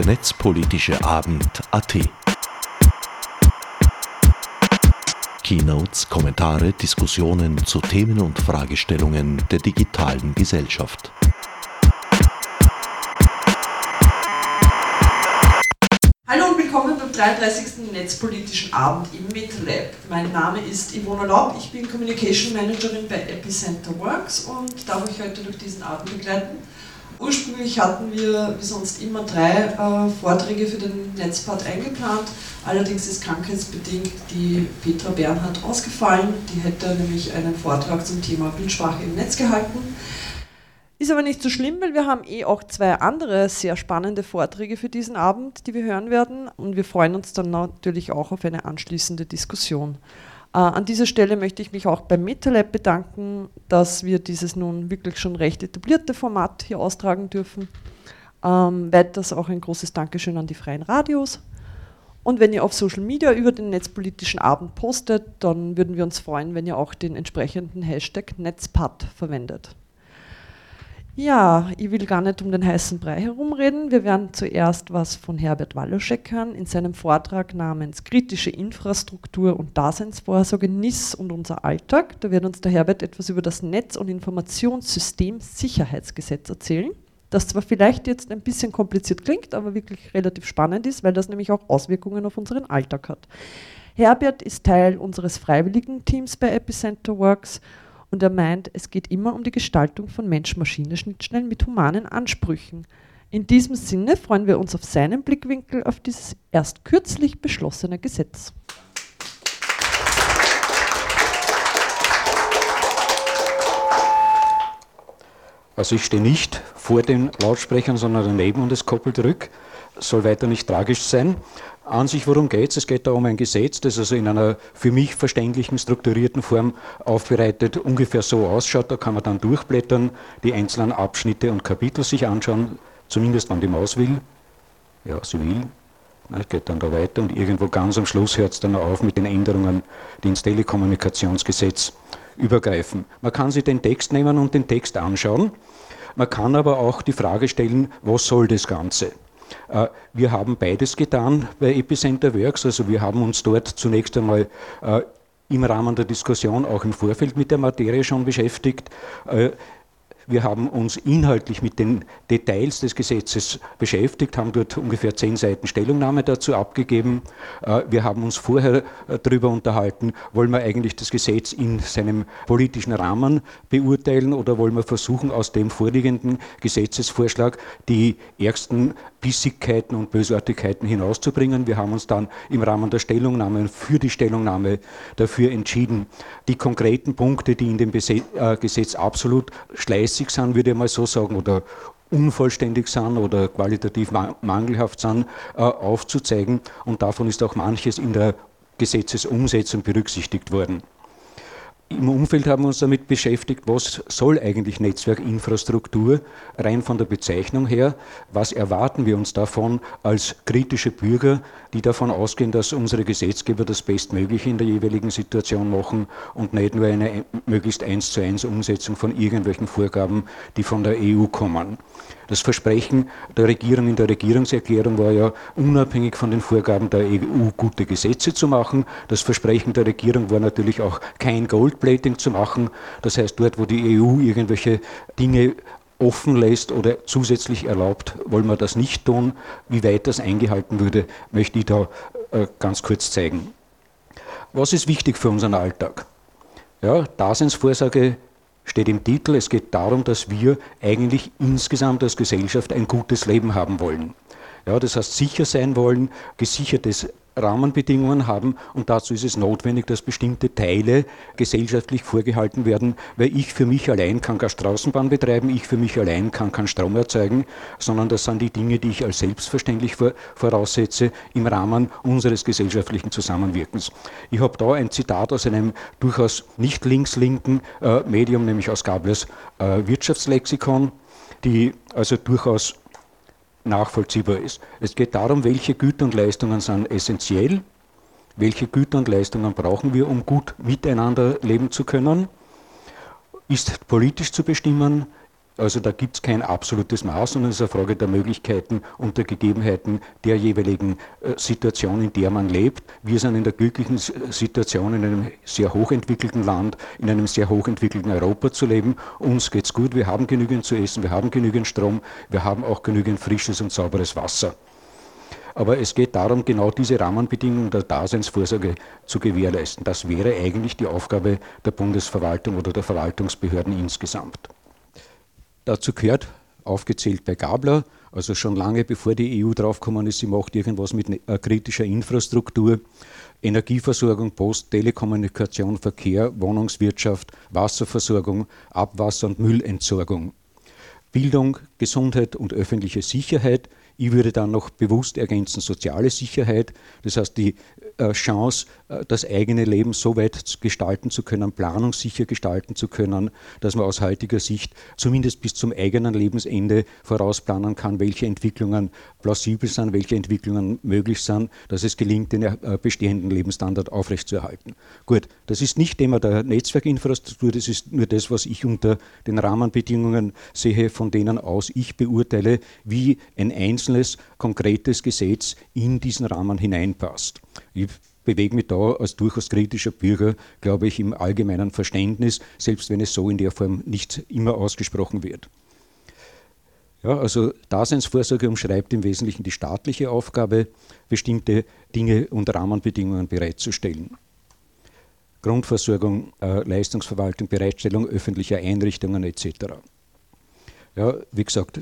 der netzpolitische Abend AT. Keynotes, Kommentare, Diskussionen zu Themen und Fragestellungen der digitalen Gesellschaft. Hallo und willkommen beim 33. Netzpolitischen Abend im MetaLab. Mein Name ist Ivona Laub, ich bin Communication Managerin bei Epicenter Works und darf euch heute durch diesen Abend begleiten. Ursprünglich hatten wir wie sonst immer drei äh, Vorträge für den Netzpart eingeplant. Allerdings ist krankheitsbedingt die Petra Bernhardt ausgefallen. Die hätte nämlich einen Vortrag zum Thema Bildsprache im Netz gehalten. Ist aber nicht so schlimm, weil wir haben eh auch zwei andere sehr spannende Vorträge für diesen Abend, die wir hören werden. Und wir freuen uns dann natürlich auch auf eine anschließende Diskussion. Äh, an dieser Stelle möchte ich mich auch beim MetaLab bedanken, dass wir dieses nun wirklich schon recht etablierte Format hier austragen dürfen. Ähm, weiters auch ein großes Dankeschön an die freien Radios. Und wenn ihr auf Social Media über den netzpolitischen Abend postet, dann würden wir uns freuen, wenn ihr auch den entsprechenden Hashtag Netzpad verwendet. Ja, ich will gar nicht um den heißen Brei herumreden. Wir werden zuerst was von Herbert Walloschek hören in seinem Vortrag namens Kritische Infrastruktur und Daseinsvorsorge NIS und unser Alltag. Da wird uns der Herbert etwas über das Netz- und Informationssystem Sicherheitsgesetz erzählen, das zwar vielleicht jetzt ein bisschen kompliziert klingt, aber wirklich relativ spannend ist, weil das nämlich auch Auswirkungen auf unseren Alltag hat. Herbert ist Teil unseres freiwilligen Teams bei Epicenter Works und er meint, es geht immer um die Gestaltung von Mensch-Maschine-Schnittstellen mit humanen Ansprüchen. In diesem Sinne freuen wir uns auf seinen Blickwinkel auf dieses erst kürzlich beschlossene Gesetz. Also ich stehe nicht vor den Lautsprechern, sondern daneben und es koppelt zurück. Soll weiter nicht tragisch sein. An sich, worum geht es? Es geht da um ein Gesetz, das also in einer für mich verständlichen, strukturierten Form aufbereitet ungefähr so ausschaut. Da kann man dann durchblättern, die einzelnen Abschnitte und Kapitel sich anschauen, zumindest wann die Maus will. Ja, sie will. Es geht dann da weiter und irgendwo ganz am Schluss hört es dann auf mit den Änderungen, die ins Telekommunikationsgesetz übergreifen. Man kann sich den Text nehmen und den Text anschauen. Man kann aber auch die Frage stellen, was soll das Ganze? Äh, wir haben beides getan bei Epicenter Works. Also wir haben uns dort zunächst einmal äh, im Rahmen der Diskussion auch im Vorfeld mit der Materie schon beschäftigt. Äh, wir haben uns inhaltlich mit den Details des Gesetzes beschäftigt, haben dort ungefähr zehn Seiten Stellungnahme dazu abgegeben. Wir haben uns vorher darüber unterhalten, wollen wir eigentlich das Gesetz in seinem politischen Rahmen beurteilen oder wollen wir versuchen, aus dem vorliegenden Gesetzesvorschlag die ärgsten Bissigkeiten und Bösartigkeiten hinauszubringen. Wir haben uns dann im Rahmen der Stellungnahme für die Stellungnahme dafür entschieden, die konkreten Punkte, die in dem äh, Gesetz absolut schleißig sind, würde ich mal so sagen, oder unvollständig sind oder qualitativ mangelhaft sind, äh, aufzuzeigen. Und davon ist auch manches in der Gesetzesumsetzung berücksichtigt worden. Im Umfeld haben wir uns damit beschäftigt, was soll eigentlich Netzwerkinfrastruktur rein von der Bezeichnung her? Was erwarten wir uns davon als kritische Bürger, die davon ausgehen, dass unsere Gesetzgeber das Bestmögliche in der jeweiligen Situation machen und nicht nur eine möglichst eins zu eins Umsetzung von irgendwelchen Vorgaben, die von der EU kommen? Das Versprechen der Regierung in der Regierungserklärung war ja, unabhängig von den Vorgaben der EU gute Gesetze zu machen. Das Versprechen der Regierung war natürlich auch kein Goldplating zu machen. Das heißt, dort, wo die EU irgendwelche Dinge offen lässt oder zusätzlich erlaubt, wollen wir das nicht tun. Wie weit das eingehalten würde, möchte ich da äh, ganz kurz zeigen. Was ist wichtig für unseren Alltag? Ja, Daseinsvorsorge steht im Titel, es geht darum, dass wir eigentlich insgesamt als Gesellschaft ein gutes Leben haben wollen. Ja, das heißt, sicher sein wollen, gesichertes Rahmenbedingungen haben und dazu ist es notwendig, dass bestimmte Teile gesellschaftlich vorgehalten werden, weil ich für mich allein kann keine Straßenbahn betreiben, ich für mich allein kann keinen Strom erzeugen, sondern das sind die Dinge, die ich als selbstverständlich voraussetze im Rahmen unseres gesellschaftlichen Zusammenwirkens. Ich habe da ein Zitat aus einem durchaus nicht links-linken äh, Medium, nämlich aus Gablers äh, Wirtschaftslexikon, die also durchaus nachvollziehbar ist. Es geht darum, welche Güter und Leistungen sind essentiell, welche Güter und Leistungen brauchen wir, um gut miteinander leben zu können, ist politisch zu bestimmen, Also da gibt es kein absolutes Maß, sondern es ist eine Frage der Möglichkeiten und der Gegebenheiten der jeweiligen äh, Situation, in der man lebt. Wir sind in der glücklichen Situation, in einem sehr hochentwickelten Land, in einem sehr hochentwickelten Europa zu leben. Uns geht es gut, wir haben genügend zu essen, wir haben genügend Strom, wir haben auch genügend frisches und sauberes Wasser. Aber es geht darum, genau diese Rahmenbedingungen der Daseinsvorsorge zu gewährleisten. Das wäre eigentlich die Aufgabe der Bundesverwaltung oder der Verwaltungsbehörden insgesamt. Dazu gehört, aufgezählt bei Gabler, also schon lange bevor die EU draufgekommen ist, sie macht irgendwas mit ne-, äh, kritischer Infrastruktur, Energieversorgung, Post, Telekommunikation, Verkehr, Wohnungswirtschaft, Wasserversorgung, Abwasser- und Müllentsorgung. Bildung, Gesundheit und öffentliche Sicherheit, ich würde dann noch bewusst ergänzen soziale Sicherheit, das heißt die äh, Chance, das eigene Leben so weit gestalten zu können, planungssicher gestalten zu können, dass man aus heutiger Sicht zumindest bis zum eigenen Lebensende vorausplanen kann, welche Entwicklungen plausibel sind, welche Entwicklungen möglich sind, dass es gelingt, den äh, bestehenden Lebensstandard aufrechtzuerhalten. Gut, das ist nicht Thema der Netzwerkinfrastruktur, das ist nur das, was ich unter den Rahmenbedingungen sehe, von denen aus ich beurteile, wie ein einzelnes einzelnes konkretes Gesetz in diesen Rahmen hineinpasst. Ich bewege mich da als durchaus kritischer Bürger, glaube ich, im allgemeinen Verständnis, selbst wenn es so in der Form nicht immer ausgesprochen wird. Ja, also Daseinsvorsorge umschreibt im Wesentlichen die staatliche Aufgabe, bestimmte Dinge und Rahmenbedingungen bereitzustellen. Grundversorgung, äh, Leistungsverwaltung, Bereitstellung öffentlicher Einrichtungen etc. Ja, wie gesagt,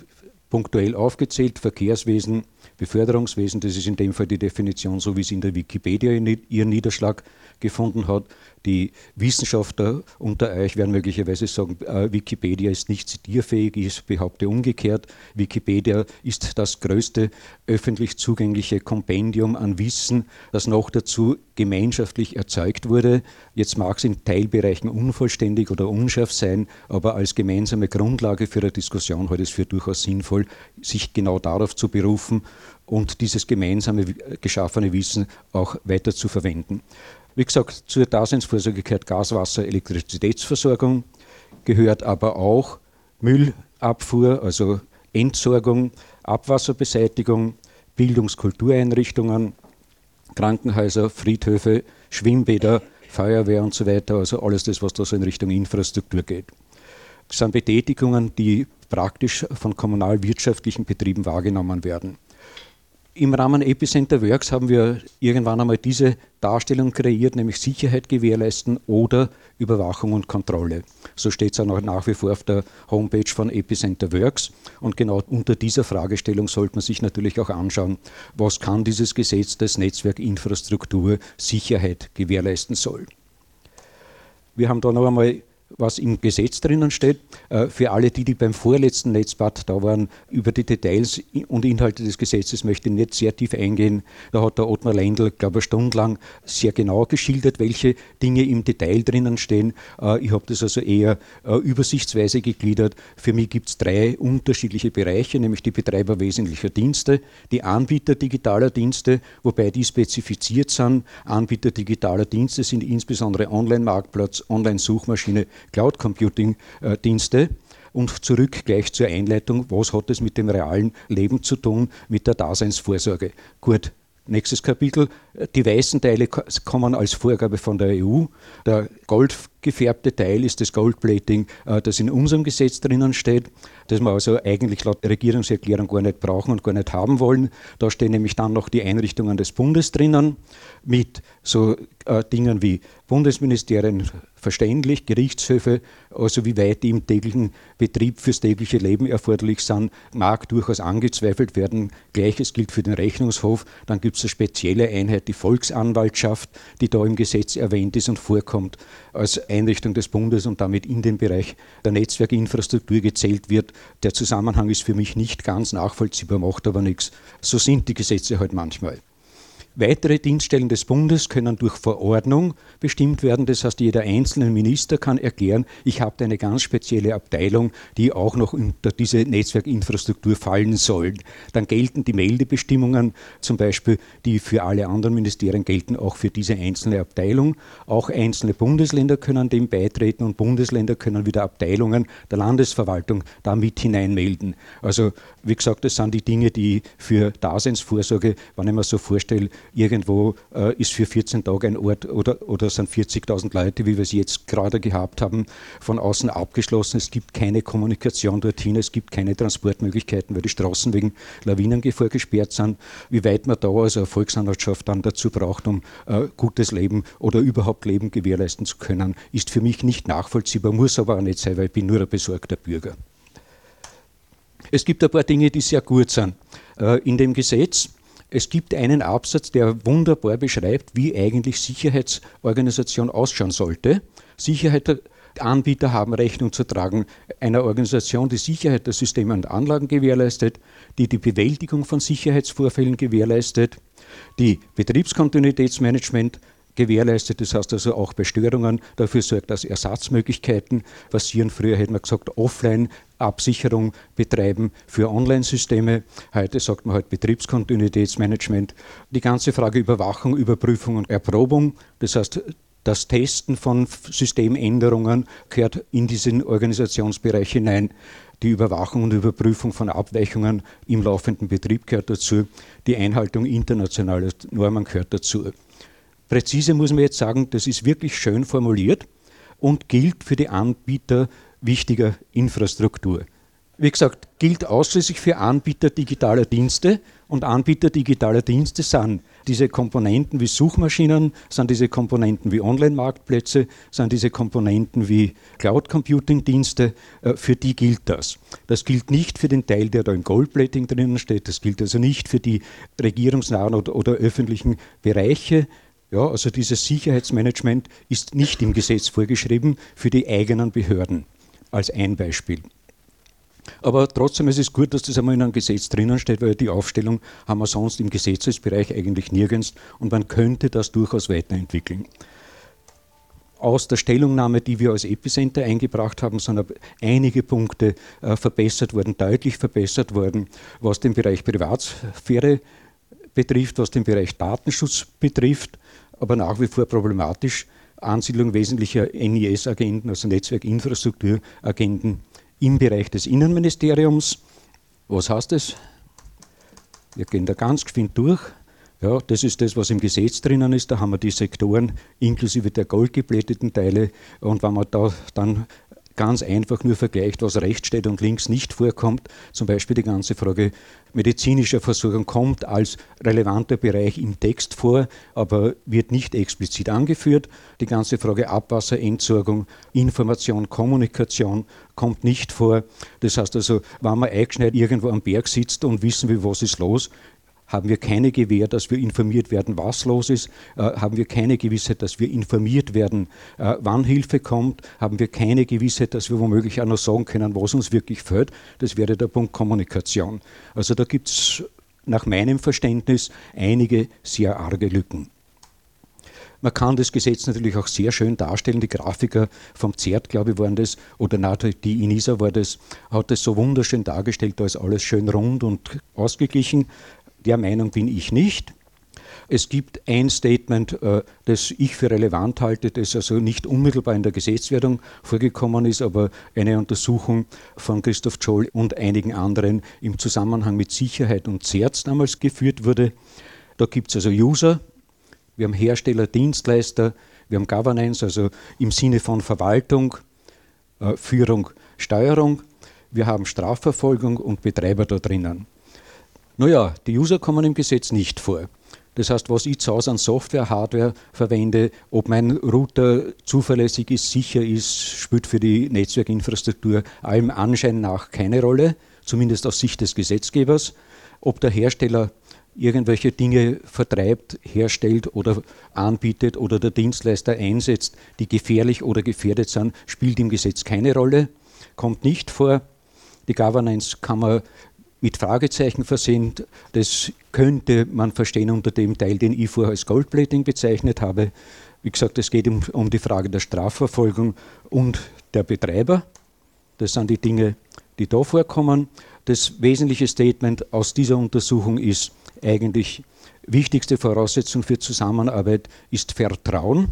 punktuell aufgezählt, Verkehrswesen, Beförderungswesen, das ist in dem Fall die Definition, so wie sie in der Wikipedia ihren Niederschlag gefunden hat. Die Wissenschaftler unter euch werden möglicherweise sagen, äh, Wikipedia ist nicht zitierfähig, ich behaupte umgekehrt. Wikipedia ist das größte öffentlich zugängliche Kompendium an Wissen, das noch dazu gemeinschaftlich erzeugt wurde. Jetzt mag es in Teilbereichen unvollständig oder unscharf sein, aber als gemeinsame Grundlage für eine Diskussion halte ich es für durchaus sinnvoll, sich genau darauf zu berufen und dieses gemeinsame geschaffene Wissen auch weiter zu verwenden. Wie gesagt, zur Daseinsvorsorge gehört Gas, Wasser, Elektrizitätsversorgung, gehört aber auch Müllabfuhr, also Entsorgung, Abwasserbeseitigung, Bildungskultureinrichtungen, Krankenhäuser, Friedhöfe, Schwimmbäder, Feuerwehr und so weiter, also alles das, was da so in Richtung Infrastruktur geht. Das sind Betätigungen, die praktisch von kommunalwirtschaftlichen Betrieben wahrgenommen werden. Im Rahmen Epicenter Works haben wir irgendwann einmal diese Darstellung kreiert, nämlich Sicherheit gewährleisten oder Überwachung und Kontrolle. So steht es auch nach wie vor auf der Homepage von Epicenter Works. Und genau unter dieser Fragestellung sollte man sich natürlich auch anschauen, was kann dieses Gesetz des Netzwerkinfrastruktur Sicherheit gewährleisten soll. Wir haben da noch einmal was im Gesetz drinnen steht. Äh, für alle die, die beim vorletzten Netzbad da waren, über die Details und Inhalte des Gesetzes möchte ich nicht sehr tief eingehen. Da hat der Ottmar Leindl, glaube ich, stundenlang sehr genau geschildert, welche Dinge im Detail drinnen stehen. Äh, ich habe das also eher äh, übersichtsweise gegliedert. Für mich gibt es drei unterschiedliche Bereiche, nämlich die Betreiber wesentlicher Dienste, die Anbieter digitaler Dienste, wobei die spezifiziert sind. Anbieter digitaler Dienste sind insbesondere Online-Marktplatz, Online-Suchmaschine, Cloud Computing Dienste. Und zurück gleich zur Einleitung, was hat es mit dem realen Leben zu tun, mit der Daseinsvorsorge? Gut, nächstes Kapitel. Die weißen Teile kommen als Vorgabe von der EU. Der goldgefärbte Teil ist das Goldplating, äh, das in unserem Gesetz drinnen steht, das wir also eigentlich laut Regierungserklärung gar nicht brauchen und gar nicht haben wollen. Da stehen nämlich dann noch die Einrichtungen des Bundes drinnen mit so äh, Dingen wie Bundesministerien verständlich, Gerichtshöfe, also wie weit die im täglichen Betrieb fürs tägliche Leben erforderlich sind, mag durchaus angezweifelt werden. Gleiches gilt für den Rechnungshof. Dann gibt es eine spezielle Einheit, die Volksanwaltschaft, die da im Gesetz erwähnt ist und vorkommt, als Einrichtung des Bundes und damit in den Bereich der Netzwerkinfrastruktur gezählt wird. Der Zusammenhang ist für mich nicht ganz nachvollziehbar, macht aber nichts. So sind die Gesetze halt manchmal. Weitere Dienststellen des Bundes können durch Verordnung bestimmt werden. Das heißt, jeder einzelne Minister kann erklären, ich habe eine ganz spezielle Abteilung, die auch noch unter diese Netzwerkinfrastruktur fallen soll. Dann gelten die Meldebestimmungen zum Beispiel, die für alle anderen Ministerien gelten, auch für diese einzelne Abteilung. Auch einzelne Bundesländer können dem beitreten und Bundesländer können wieder Abteilungen der Landesverwaltung da mit hineinmelden. Also wie gesagt, das sind die Dinge, die für Daseinsvorsorge, wenn ich mir so vorstelle, irgendwo äh, ist für 14 Tage ein Ort oder, oder sind 40.000 Leute, wie wir es jetzt gerade gehabt haben, von außen abgeschlossen. Es gibt keine Kommunikation dorthin, es gibt keine Transportmöglichkeiten, weil die Straßen wegen Lawinengefahr gesperrt sind. Wie weit man da als Volksanwaltschaft dann dazu braucht, um äh, gutes Leben oder überhaupt Leben gewährleisten zu können, ist für mich nicht nachvollziehbar, muss aber auch nicht sein, weil ich bin nur ein besorgter Bürger. Es gibt ein paar Dinge, die sehr gut sind. Äh, in dem Gesetz es gibt einen Absatz, der wunderbar beschreibt, wie eigentlich Sicherheitsorganisation ausschauen sollte. Sicherheit Anbieter haben Rechnung zu tragen einer Organisation, die Sicherheit der Systeme und Anlagen gewährleistet, die die Bewältigung von Sicherheitsvorfällen gewährleistet, die Betriebskontinuitätsmanagement gewährleistet. Das heißt also auch bei Störungen dafür sorgt, dass Ersatzmöglichkeiten passieren. Früher hätte man gesagt, offline Absicherung betreiben für Online-Systeme. Heute sagt man halt Betriebskontinuitätsmanagement. Die ganze Frage Überwachung, Überprüfung und Erprobung. Das heißt, das Testen von Systemänderungen gehört in diesen Organisationsbereich hinein. Die Überwachung und Überprüfung von Abweichungen im laufenden Betrieb gehört dazu. Die Einhaltung internationaler Normen gehört dazu. Präzise muss man jetzt sagen, das ist wirklich schön formuliert und gilt für die Anbieter wichtiger Infrastruktur. Wie gesagt, gilt ausschließlich für Anbieter digitaler Dienste und Anbieter digitaler Dienste sind diese Komponenten wie Suchmaschinen, sind diese Komponenten wie Online-Marktplätze, sind diese Komponenten wie Cloud-Computing-Dienste, äh, für die gilt das. Das gilt nicht für den Teil, der da im Goldplating drinnen steht, das gilt also nicht für die regierungsnahen oder, oder öffentlichen Bereiche, ja, also dieses Sicherheitsmanagement ist nicht im Gesetz vorgeschrieben für die eigenen Behörden, als ein Beispiel. Aber trotzdem ist es gut, dass das einmal in einem Gesetz drinnen steht, weil die Aufstellung haben wir sonst im Gesetzesbereich eigentlich nirgends und man könnte das durchaus weiterentwickeln. Aus der Stellungnahme, die wir als Epicenter eingebracht haben, sind einige Punkte äh, verbessert worden, deutlich verbessert worden, was den Bereich Privatsphäre betrifft, was den Bereich Datenschutz betrifft, aber nach wie vor problematisch. Ansiedlung wesentlicher NIS-Agenten, also Netzwerkinfrastrukturagenten im Bereich des Innenministeriums. Was heißt das? Wir gehen da ganz geschwind durch. Ja, das ist das, was im Gesetz drinnen ist. Da haben wir die Sektoren inklusive der goldgeblätteten Teile. Und wenn man da dann ganz einfach nur vergleicht, was rechts steht und links nicht vorkommt. Zum Beispiel die ganze Frage medizinischer Versorgung kommt als relevanter Bereich im Text vor, aber wird nicht explizit angeführt. Die ganze Frage Abwasserentsorgung, Information, Kommunikation kommt nicht vor. Das heißt also, wenn man eingeschneit irgendwo am Berg sitzt und wissen will, was ist los, haben wir keine Gewähr, dass wir informiert werden, was los ist, äh, haben wir keine Gewissheit, dass wir informiert werden, äh, wann Hilfe kommt, haben wir keine Gewissheit, dass wir womöglich auch noch sagen können, was uns wirklich fehlt. Das wäre der Punkt Kommunikation. Also da gibt es nach meinem Verständnis einige sehr arge Lücken. Man kann das Gesetz natürlich auch sehr schön darstellen. Die Grafiker vom ZERT, glaube ich, waren das, oder na, die Inisa war das, hat das so wunderschön dargestellt, da ist alles schön rund und ausgeglichen. Der Meinung bin ich nicht. Es gibt ein Statement, äh, das ich für relevant halte, das also nicht unmittelbar in der Gesetzwerdung vorgekommen ist, aber eine Untersuchung von Christoph Scholl und einigen anderen im Zusammenhang mit Sicherheit und CERTS damals geführt wurde. Da gibt es also User, wir haben Hersteller, Dienstleister, wir haben Governance, also im Sinne von Verwaltung, äh, Führung, Steuerung, wir haben Strafverfolgung und Betreiber da drinnen. Naja, die User kommen im Gesetz nicht vor. Das heißt, was ich zu Hause an Software, Hardware verwende, ob mein Router zuverlässig ist, sicher ist, spielt für die Netzwerkinfrastruktur allem Anschein nach keine Rolle, zumindest aus Sicht des Gesetzgebers. Ob der Hersteller irgendwelche Dinge vertreibt, herstellt oder anbietet oder der Dienstleister einsetzt, die gefährlich oder gefährdet sind, spielt im Gesetz keine Rolle, kommt nicht vor. Die Governance kann man mit Fragezeichen versehen. Das könnte man verstehen unter dem Teil, den ich vorher als Goldplating bezeichnet habe. Wie gesagt, es geht um, um die Frage der Strafverfolgung und der Betreiber. Das sind die Dinge, die da vorkommen. Das wesentliche Statement aus dieser Untersuchung ist eigentlich, wichtigste Voraussetzung für Zusammenarbeit ist Vertrauen.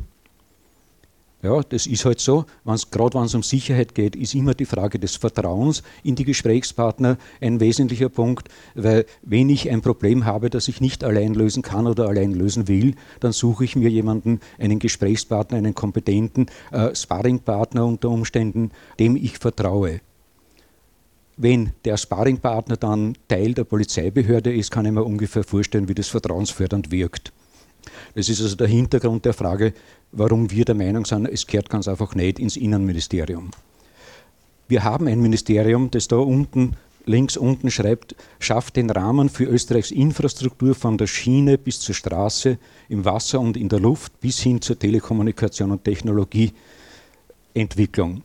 Ja, das ist halt so. Gerade wenn es um Sicherheit geht, ist immer die Frage des Vertrauens in die Gesprächspartner ein wesentlicher Punkt, weil wenn ich ein Problem habe, das ich nicht allein lösen kann oder allein lösen will, dann suche ich mir jemanden, einen Gesprächspartner, einen kompetenten äh, Sparringpartner unter Umständen, dem ich vertraue. Wenn der Sparringpartner dann Teil der Polizeibehörde ist, kann ich mir ungefähr vorstellen, wie das vertrauensfördernd wirkt. Das ist also der Hintergrund der Frage, warum wir der Meinung sind, es kehrt ganz einfach nicht ins Innenministerium. Wir haben ein Ministerium, das da unten links unten schreibt, schafft den Rahmen für Österreichs Infrastruktur von der Schiene bis zur Straße, im Wasser und in der Luft bis hin zur Telekommunikation und Technologieentwicklung.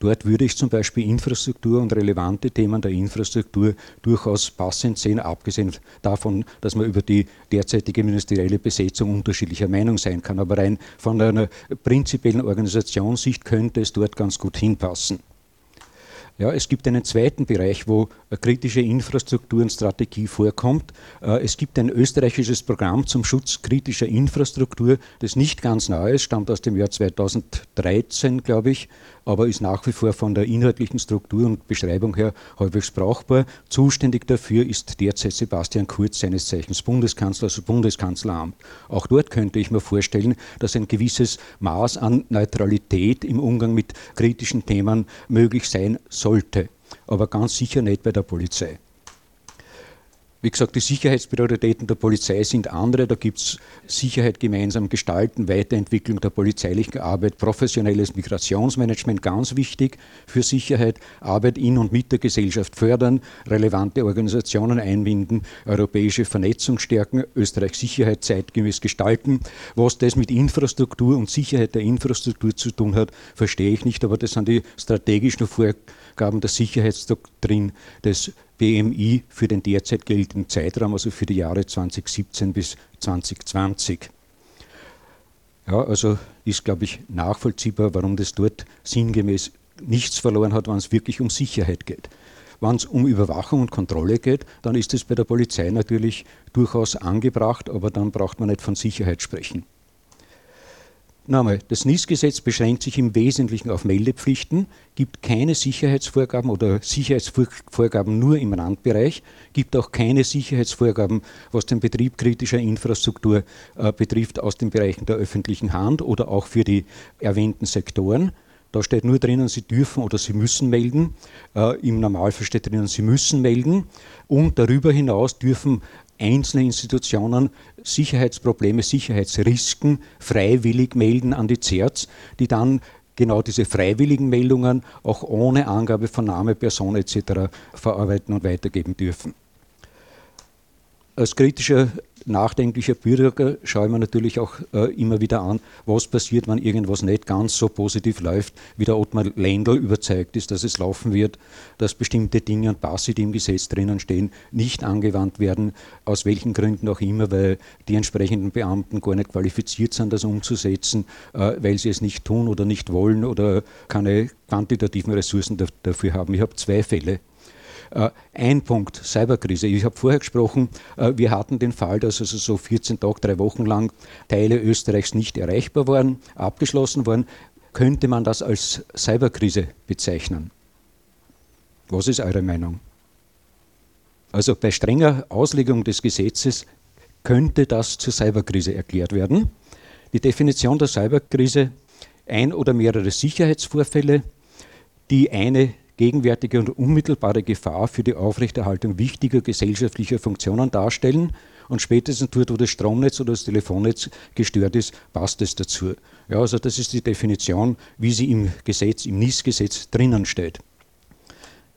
Dort würde ich zum Beispiel Infrastruktur und relevante Themen der Infrastruktur durchaus passend sehen, abgesehen davon, dass man über die derzeitige ministerielle Besetzung unterschiedlicher Meinung sein kann. Aber rein von einer prinzipiellen Organisationssicht könnte es dort ganz gut hinpassen. Ja, es gibt einen zweiten Bereich, wo kritische Infrastrukturenstrategie vorkommt. Äh, es gibt ein österreichisches Programm zum Schutz kritischer Infrastruktur, das nicht ganz neu ist, stammt aus dem Jahr 2013, glaube ich, aber ist nach wie vor von der inhaltlichen Struktur und Beschreibung her halbwegs brauchbar. Zuständig dafür ist derzeit Sebastian Kurz, seines Zeichens Bundeskanzler, also Bundeskanzleramt. Auch dort könnte ich mir vorstellen, dass ein gewisses Maß an Neutralität im Umgang mit kritischen Themen möglich sein sollte, aber ganz sicher nicht bei der Polizei. Wie gesagt, die Sicherheitsprioritäten der Polizei sind andere. Da gibt es Sicherheit gemeinsam gestalten, Weiterentwicklung der polizeilichen Arbeit, professionelles Migrationsmanagement, ganz wichtig für Sicherheit, Arbeit in und mit der Gesellschaft fördern, relevante Organisationen einbinden, europäische Vernetzung stärken, Österreich Sicherheit zeitgemäß gestalten. Was das mit Infrastruktur und Sicherheit der Infrastruktur zu tun hat, verstehe ich nicht, aber das sind die strategischen Vorgaben der Sicherheitsdoktrin des BMI für den derzeit geltenden Zeitraum, also für die Jahre 2017 bis 2020. Ja, also ist, glaube ich, nachvollziehbar, warum das dort sinngemäß nichts verloren hat, wenn es wirklich um Sicherheit geht. Wenn es um Überwachung und Kontrolle geht, dann ist es bei der Polizei natürlich durchaus angebracht, aber dann braucht man nicht von Sicherheit sprechen. Nochmal, das NIS-Gesetz beschränkt sich im Wesentlichen auf Meldepflichten, gibt keine Sicherheitsvorgaben oder Sicherheitsvorgaben nur im Randbereich, gibt auch keine Sicherheitsvorgaben, was den Betrieb kritischer Infrastruktur äh, betrifft, aus den Bereichen der öffentlichen Hand oder auch für die erwähnten Sektoren. Da steht nur drinnen, Sie dürfen oder Sie müssen melden. Äh, Im Normalfall steht drinnen, Sie müssen melden. Und darüber hinaus dürfen einzelne Institutionen Sicherheitsprobleme, Sicherheitsrisiken freiwillig melden an die CERTS, die dann genau diese freiwilligen Meldungen auch ohne Angabe von Name, Person etc. verarbeiten und weitergeben dürfen. Als kritischer nachdenklicher Bürger schaue ich mir natürlich auch äh, immer wieder an, was passiert, wenn irgendwas nicht ganz so positiv läuft, wie der Ottmar Lendl überzeugt ist, dass es laufen wird, dass bestimmte Dinge und Passi, die im Gesetz drinnen stehen, nicht angewandt werden, aus welchen Gründen auch immer, weil die entsprechenden Beamten gar nicht qualifiziert sind, das umzusetzen, äh, weil sie es nicht tun oder nicht wollen oder keine quantitativen Ressourcen dafür haben. Ich habe zwei Fälle ein Punkt, Cyberkrise. Ich habe vorher gesprochen, äh, wir hatten den Fall, dass also so 14 Tage, drei Wochen lang Teile Österreichs nicht erreichbar waren, abgeschlossen waren. Könnte man das als Cyberkrise bezeichnen? Was ist eure Meinung? Also bei strenger Auslegung des Gesetzes könnte das zur Cyberkrise erklärt werden. Die Definition der Cyberkrise, ein oder mehrere Sicherheitsvorfälle, die eine gegenwärtige und unmittelbare Gefahr für die Aufrechterhaltung wichtiger gesellschaftlicher Funktionen darstellen. Und spätestens dort, wo das Stromnetz oder das Telefonnetz gestört ist, passt es dazu. Ja, also das ist die Definition, wie sie im Gesetz, im NIS-Gesetz drinnen steht.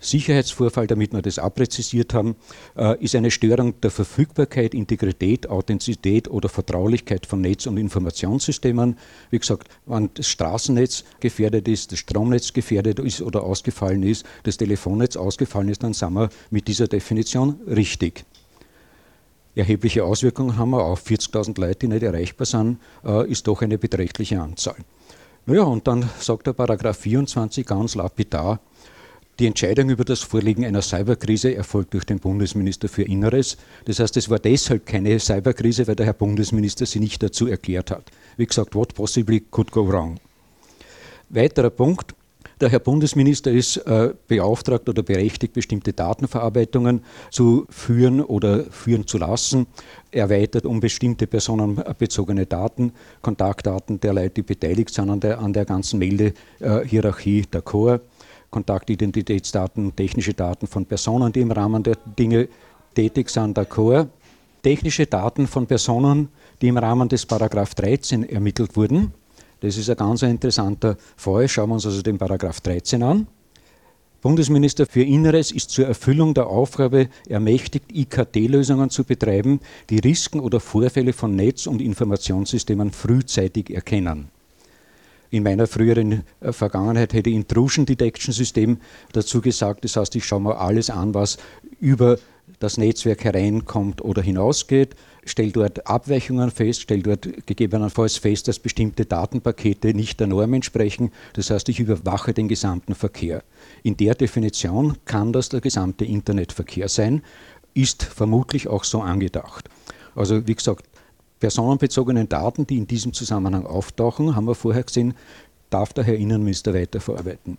Sicherheitsvorfall, damit wir das abpräzisiert haben, äh, ist eine Störung der Verfügbarkeit, Integrität, Authentizität oder Vertraulichkeit von Netz- und Informationssystemen. Wie gesagt, wenn das Straßennetz gefährdet ist, das Stromnetz gefährdet ist oder ausgefallen ist, das Telefonnetz ausgefallen ist, dann sind wir mit dieser Definition richtig. Erhebliche Auswirkungen haben wir auf 40.000 Leute, die nicht erreichbar sind, äh, ist doch eine beträchtliche Anzahl. Naja, und dann sagt der Paragraph 24 ganz lapidar, die Entscheidung über das Vorliegen einer Cyberkrise erfolgt durch den Bundesminister für Inneres. Das heißt, es war deshalb keine Cyberkrise, weil der Herr Bundesminister sie nicht dazu erklärt hat. Wie gesagt, what possibly could go wrong? Weiterer Punkt. Der Herr Bundesminister ist äh, beauftragt oder berechtigt, bestimmte Datenverarbeitungen zu führen oder führen zu lassen, erweitert um bestimmte personenbezogene Daten, Kontaktdaten der Leute, die beteiligt sind an der, an der ganzen Meldehierarchie der Chor Kontaktidentitätsdaten, technische Daten von Personen, die im Rahmen der Dinge tätig sind, d'accord. Technische Daten von Personen, die im Rahmen des Paragraph 13 ermittelt wurden. Das ist ein ganz interessanter Fall. Schauen wir uns also den Paragraph 13 an. Bundesminister für Inneres ist zur Erfüllung der Aufgabe ermächtigt, IKT-Lösungen zu betreiben, die Risiken oder Vorfälle von Netz- und Informationssystemen frühzeitig erkennen in meiner früheren äh, Vergangenheit hätte Intrusion Detection System dazu gesagt. Das heißt, ich schaue mir alles an, was über das Netzwerk hereinkommt oder hinausgeht, stelle dort Abweichungen fest, stelle dort gegebenenfalls fest, dass bestimmte Datenpakete nicht der Norm entsprechen. Das heißt, ich überwache den gesamten Verkehr. In der Definition kann das der gesamte Internetverkehr sein, ist vermutlich auch so angedacht. Also wie gesagt, personenbezogenen Daten, die in diesem Zusammenhang auftauchen, haben wir vorher gesehen, darf der Herr Innenminister weiterverarbeiten.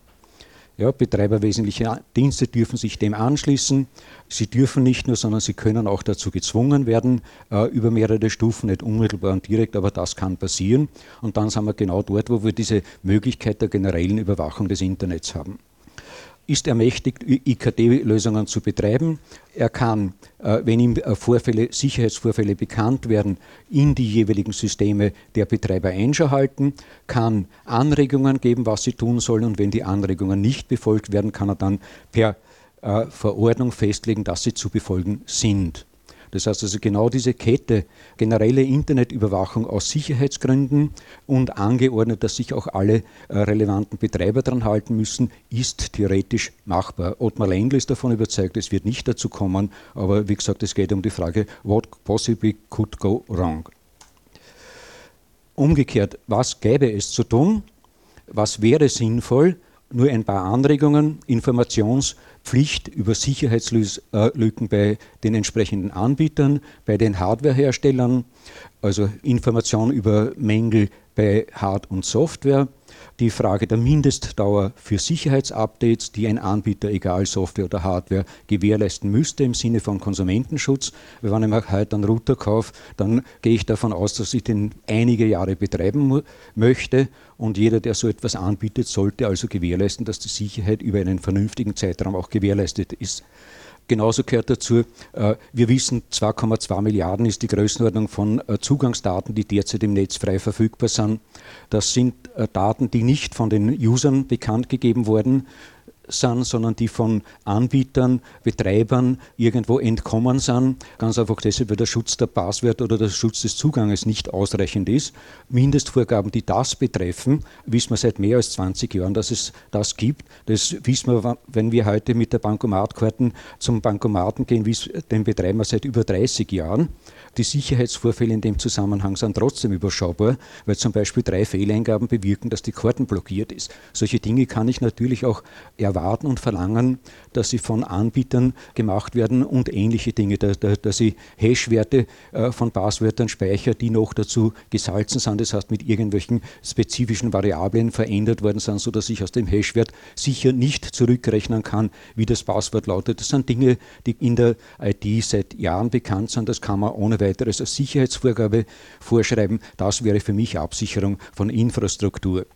Ja, Betreiber wesentlicher Dienste dürfen sich dem anschließen. Sie dürfen nicht nur, sondern sie können auch dazu gezwungen werden, äh, über mehrere Stufen, nicht unmittelbar und direkt, aber das kann passieren. Und dann sind wir genau dort, wo wir diese Möglichkeit der generellen Überwachung des Internets haben ist ermächtigt, IKT-Lösungen zu betreiben. Er kann, äh, wenn ihm äh, Vorfälle, Sicherheitsvorfälle bekannt werden, in die jeweiligen Systeme der Betreiber Einschau halten, kann Anregungen geben, was sie tun sollen und wenn die Anregungen nicht befolgt werden, kann er dann per äh, Verordnung festlegen, dass sie zu befolgen sind. Das heißt also genau diese Kette, generelle Internetüberwachung aus Sicherheitsgründen und angeordnet, dass sich auch alle äh, relevanten Betreiber daran halten müssen, ist theoretisch machbar. Ottmar Lendl ist davon überzeugt, es wird nicht dazu kommen, aber wie gesagt, es geht um die Frage, what possibly could go wrong. Umgekehrt, was gäbe es zu tun? Was wäre sinnvoll? Nur ein paar Anregungen, Informations- Pflicht über Sicherheitslücken bei den entsprechenden Anbietern, bei den Hardwareherstellern, also Information über Mängel bei Hard- und Software, die Frage der Mindestdauer für Sicherheitsupdates, die ein Anbieter, egal Software oder Hardware, gewährleisten müsste im Sinne von Konsumentenschutz. Wenn ich mir heute einen Router kaufe, dann gehe ich davon aus, dass ich den einige Jahre betreiben möchte und jeder, der so etwas anbietet, sollte also gewährleisten, dass die Sicherheit über einen vernünftigen Zeitraum auch gewährleistet ist. Genauso gehört dazu, äh, wir wissen, 2,2 Milliarden ist die Größenordnung von äh, Zugangsdaten, die derzeit im Netz frei verfügbar sind. Das sind äh, Daten, die nicht von den Usern bekannt gegeben wurden, sind, sondern die von Anbietern, Betreibern irgendwo entkommen sind. Ganz einfach deshalb, weil der Schutz der Passwörter oder der Schutz des Zuganges nicht ausreichend ist. Mindestvorgaben, die das betreffen, wissen wir seit mehr als 20 Jahren, dass es das gibt. Das wissen wir, wenn wir heute mit der Bankomatkarten zum Bankomaten gehen, den betreiben wir seit über 30 Jahren. Die Sicherheitsvorfälle in dem Zusammenhang sind trotzdem überschaubar, weil zum Beispiel drei Fehleingaben bewirken, dass die Karten blockiert ist. Solche Dinge kann ich natürlich auch erwarten und verlangen, dass sie von Anbietern gemacht werden und ähnliche Dinge, dass ich Hashwerte äh, von Passwörtern speichere, die noch dazu gesalzen sind, das heißt mit irgendwelchen spezifischen Variablen verändert worden sind, sodass ich aus dem Hashwert sicher nicht zurückrechnen kann, wie das Passwort lautet. Das sind Dinge, die in der IT seit Jahren bekannt sind. Das kann man ohne weiteres als Sicherheitsvorgabe vorschreiben. Das wäre für mich Absicherung von Infrastruktur.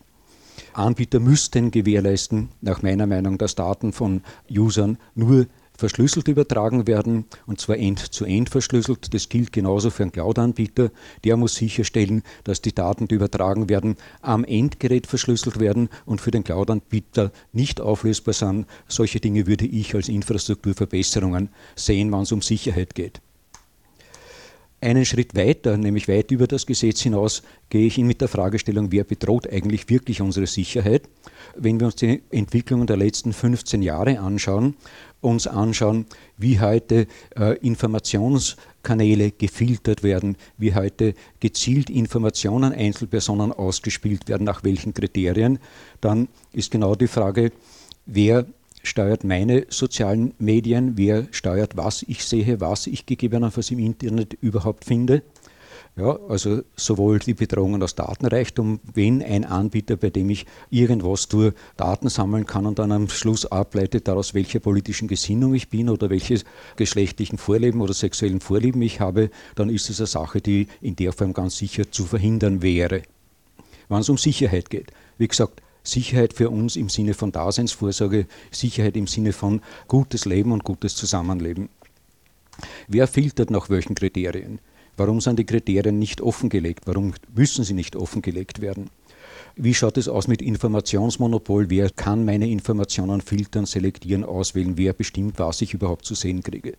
Anbieter müssten gewährleisten, nach meiner Meinung, dass Daten von Usern nur verschlüsselt übertragen werden, und zwar end-zu-end verschlüsselt. Das gilt genauso für einen Cloud-Anbieter. Der muss sicherstellen, dass die Daten, die übertragen werden, am Endgerät verschlüsselt werden und für den Cloud-Anbieter nicht auflösbar sind. Solche Dinge würde ich als Infrastrukturverbesserungen sehen, wenn es um Sicherheit geht. Einen Schritt weiter, nämlich weit über das Gesetz hinaus, gehe ich in mit der Fragestellung, wer bedroht eigentlich wirklich unsere Sicherheit. Wenn wir uns die Entwicklungen der letzten 15 Jahre anschauen, uns anschauen, wie heute äh, Informationskanäle gefiltert werden, wie heute gezielt Informationen Einzelpersonen ausgespielt werden, nach welchen Kriterien, dann ist genau die Frage, wer steuert meine sozialen Medien, wer steuert, was ich sehe, was ich gegebenenfalls im Internet überhaupt finde. Ja, also sowohl die Bedrohungen aus Datenreichtum, wenn ein Anbieter, bei dem ich irgendwas tue, Daten sammeln kann und dann am Schluss ableitet daraus, welche politischen Gesinnung ich bin oder welche geschlechtlichen Vorlieben oder sexuellen Vorlieben ich habe, dann ist es eine Sache, die in der Form ganz sicher zu verhindern wäre. Wenn es um Sicherheit geht, wie gesagt, Sicherheit für uns im Sinne von Daseinsvorsorge, Sicherheit im Sinne von gutes Leben und gutes Zusammenleben. Wer filtert nach welchen Kriterien? Warum sind die Kriterien nicht offengelegt? Warum müssen sie nicht offengelegt werden? Wie schaut es aus mit Informationsmonopol? Wer kann meine Informationen filtern, selektieren, auswählen? Wer bestimmt, was ich überhaupt zu sehen kriege?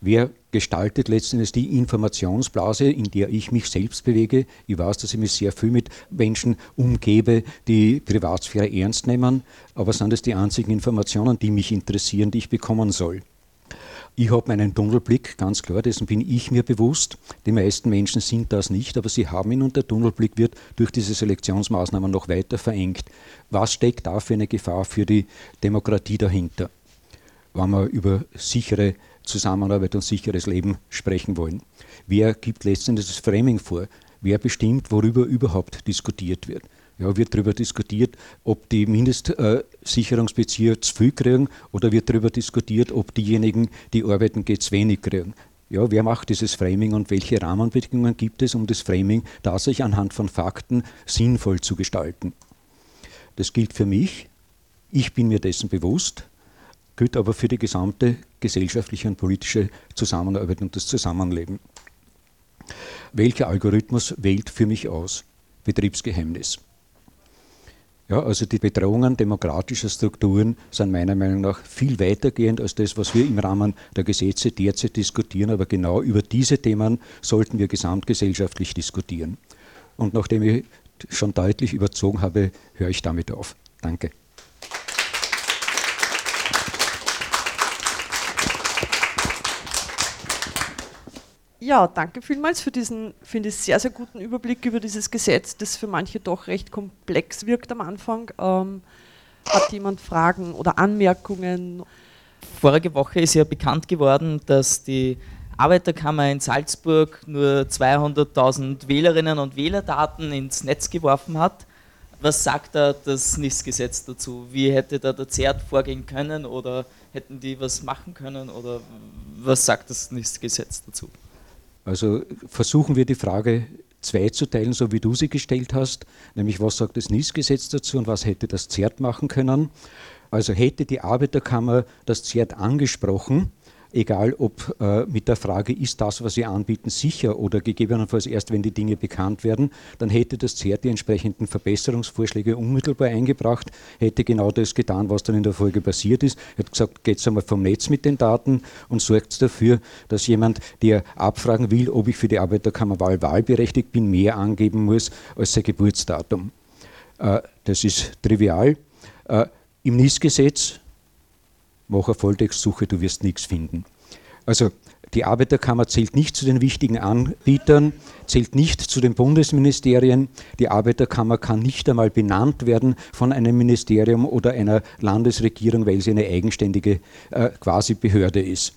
Wer gestaltet letztendlich die Informationsblase, in der ich mich selbst bewege? Ich weiß, dass ich mich sehr viel mit Menschen umgebe, die Privatsphäre ernst nehmen, aber sind es die einzigen Informationen, die mich interessieren, die ich bekommen soll? Ich habe meinen Tunnelblick, ganz klar, dessen bin ich mir bewusst. Die meisten Menschen sind das nicht, aber sie haben ihn und der Tunnelblick wird durch diese Selektionsmaßnahmen noch weiter verengt. Was steckt da für eine Gefahr für die Demokratie dahinter, wenn wir über sichere Zusammenarbeit und sicheres Leben sprechen wollen. Wer gibt letztendlich das Framing vor? Wer bestimmt, worüber überhaupt diskutiert wird? Ja, wird darüber diskutiert, ob die Mindestsicherungsbezieher zu viel kriegen oder wird darüber diskutiert, ob diejenigen, die arbeiten, geht zu wenig kriegen. Ja, wer macht dieses Framing und welche Rahmenbedingungen gibt es, um das Framing tatsächlich anhand von Fakten sinnvoll zu gestalten? Das gilt für mich. Ich bin mir dessen bewusst gilt aber für die gesamte gesellschaftliche und politische Zusammenarbeit und das Zusammenleben. Welcher Algorithmus wählt für mich aus? Betriebsgeheimnis. Ja, also die Bedrohungen demokratischer Strukturen sind meiner Meinung nach viel weitergehend als das, was wir im Rahmen der Gesetze derzeit diskutieren. Aber genau über diese Themen sollten wir gesamtgesellschaftlich diskutieren. Und nachdem ich schon deutlich überzogen habe, höre ich damit auf. Danke. Ja, danke vielmals für diesen, finde ich, sehr, sehr guten Überblick über dieses Gesetz, das für manche doch recht komplex wirkt am Anfang. Ähm, hat jemand Fragen oder Anmerkungen? Vorige Woche ist ja bekannt geworden, dass die Arbeiterkammer in Salzburg nur 200.000 Wählerinnen und Wählerdaten ins Netz geworfen hat. Was sagt da das NIS-Gesetz dazu? Wie hätte da der ZERT vorgehen können oder hätten die was machen können oder was sagt das NIS-Gesetz dazu? Also versuchen wir die Frage zweizuteilen, so wie du sie gestellt hast, nämlich was sagt das NIS-Gesetz dazu und was hätte das ZERT machen können. Also hätte die Arbeiterkammer das ZERT angesprochen, egal ob äh, mit der Frage, ist das, was Sie anbieten, sicher oder gegebenenfalls erst, wenn die Dinge bekannt werden, dann hätte das ZERT die entsprechenden Verbesserungsvorschläge unmittelbar eingebracht, hätte genau das getan, was dann in der Folge passiert ist, hätte gesagt, geht einmal vom Netz mit den Daten und sorgt dafür, dass jemand, der abfragen will, ob ich für die Arbeiterkammerwahl wahlberechtigt bin, mehr angeben muss als sein Geburtsdatum. Äh, das ist trivial. Äh, Im NIS-Gesetz mach eine Volltextsuche, du wirst nichts finden. Also die Arbeiterkammer zählt nicht zu den wichtigen Anbietern, zählt nicht zu den Bundesministerien. Die Arbeiterkammer kann nicht einmal benannt werden von einem Ministerium oder einer Landesregierung, weil sie eine eigenständige äh, quasi Behörde ist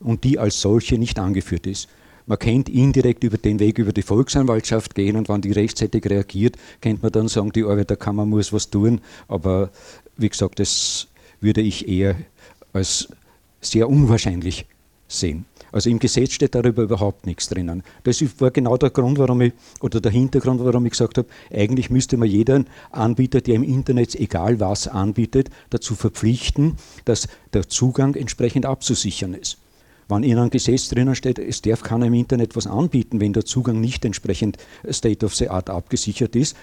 und die als solche nicht angeführt ist. Man kennt indirekt über den Weg über die Volksanwaltschaft gehen und wenn die rechtzeitig reagiert, könnte man dann sagen, die Arbeiterkammer muss was tun. Aber wie gesagt, das würde ich eher als sehr unwahrscheinlich sehen. Also im Gesetz steht darüber überhaupt nichts drinnen. Das war genau der Grund, warum ich, oder der Hintergrund, warum ich gesagt habe, eigentlich müsste man jeden Anbieter, der im Internet egal was anbietet, dazu verpflichten, dass der Zugang entsprechend abzusichern ist. Wenn in einem Gesetz drinnen steht, es darf keiner im Internet was anbieten, wenn der Zugang nicht entsprechend State of the Art abgesichert ist,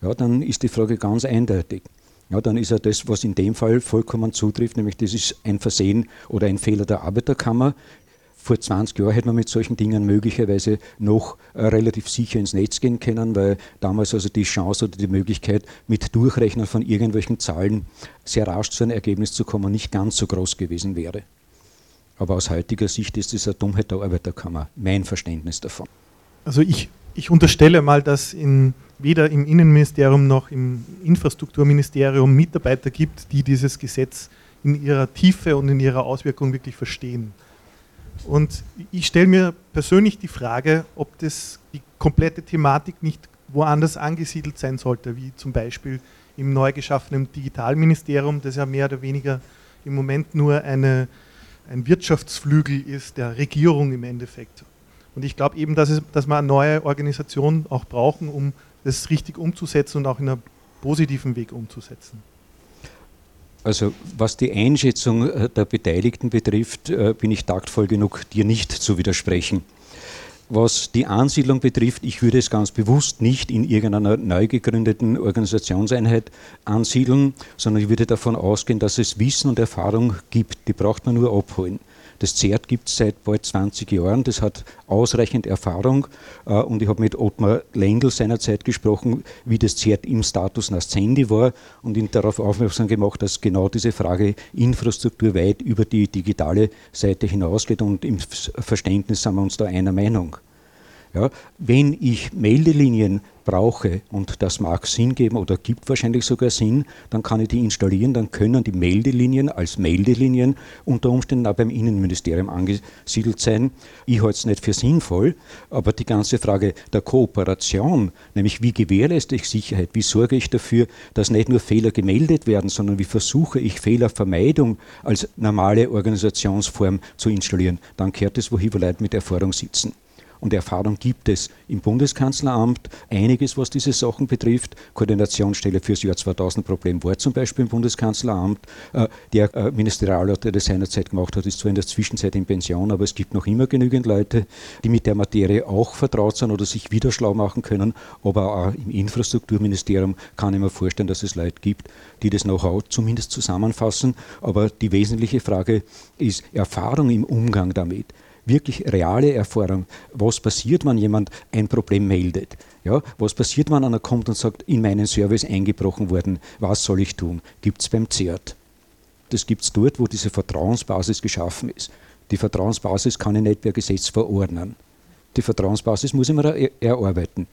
ja, dann ist die Frage ganz eindeutig. Ja, dann ist ja das, was in dem Fall vollkommen zutrifft, nämlich das ist ein Versehen oder ein Fehler der Arbeiterkammer, vor 20 Jahren hätte man mit solchen Dingen möglicherweise noch äh, relativ sicher ins Netz gehen können, weil damals also die Chance oder die Möglichkeit, mit Durchrechnen von irgendwelchen Zahlen sehr rasch zu einem Ergebnis zu kommen, nicht ganz so groß gewesen wäre. Aber aus heutiger Sicht ist es eine Dummheit der Arbeiterkammer, mein Verständnis davon. Also ich, ich unterstelle mal, dass in, weder im Innenministerium noch im Infrastrukturministerium Mitarbeiter gibt, die dieses Gesetz in ihrer Tiefe und in ihrer Auswirkung wirklich verstehen. Und ich stelle mir persönlich die Frage, ob das die komplette Thematik nicht woanders angesiedelt sein sollte, wie zum Beispiel im neu geschaffenen Digitalministerium, das ja mehr oder weniger im Moment nur eine, ein Wirtschaftsflügel ist der Regierung im Endeffekt. Und ich glaube eben, dass, es, dass wir eine neue Organisation auch brauchen, um das richtig umzusetzen und auch in einem positiven Weg umzusetzen. Also was die Einschätzung äh, der Beteiligten betrifft, äh, bin ich taktvoll genug, dir nicht zu widersprechen. Was die Ansiedlung betrifft, ich würde es ganz bewusst nicht in irgendeiner neu gegründeten Organisationseinheit ansiedeln, sondern ich würde davon ausgehen, dass es Wissen und Erfahrung gibt. Die braucht man nur abholen. Das ZERT gibt es seit bald 20 Jahren, das hat ausreichend Erfahrung. Äh, und ich habe mit Ottmar Lendl seinerzeit gesprochen, wie das ZERT im Status Nascendi war und ihn darauf aufmerksam gemacht, dass genau diese Frage Infrastruktur weit über die digitale Seite hinausgeht. Und im Verständnis sind wir uns da einer Meinung. Ja, wenn ich Meldelinien brauche, und das mag Sinn geben oder gibt wahrscheinlich sogar Sinn, dann kann ich die installieren, dann können die Meldelinien als Meldelinien unter Umständen auch beim Innenministerium angesiedelt sein. Ich halte es nicht für sinnvoll, aber die ganze Frage der Kooperation, nämlich wie gewährleiste ich Sicherheit, wie sorge ich dafür, dass nicht nur Fehler gemeldet werden, sondern wie versuche ich Fehlervermeidung als normale Organisationsform zu installieren, dann kehrt es, wo Leute mit Erfahrung sitzen und Erfahrung gibt es im Bundeskanzleramt einiges, was diese Sachen betrifft. Koordinationsstelle fürs Jahr 2000 Problem war zum Beispiel im Bundeskanzleramt. Äh, der äh, Ministerialrat, der das seinerzeit gemacht hat, ist zwar in der Zwischenzeit in Pension, aber es gibt noch immer genügend Leute, die mit der Materie auch vertraut sind oder sich wieder schlau machen können. Aber auch im Infrastrukturministerium kann ich mir vorstellen, dass es Leute gibt, die das Know-how zumindest zusammenfassen. Aber die wesentliche Frage ist Erfahrung im Umgang damit wirklich reale Erfahrung. Was passiert, wenn jemand ein Problem meldet? Ja, was passiert, wenn einer kommt und sagt, in meinen Service eingebrochen worden, was soll ich tun? Gibt es beim ZERT. Das gibt es dort, wo diese Vertrauensbasis geschaffen ist. Die Vertrauensbasis kann ich nicht per Gesetz verordnen. Die Vertrauensbasis muss ich mir erarbeiten.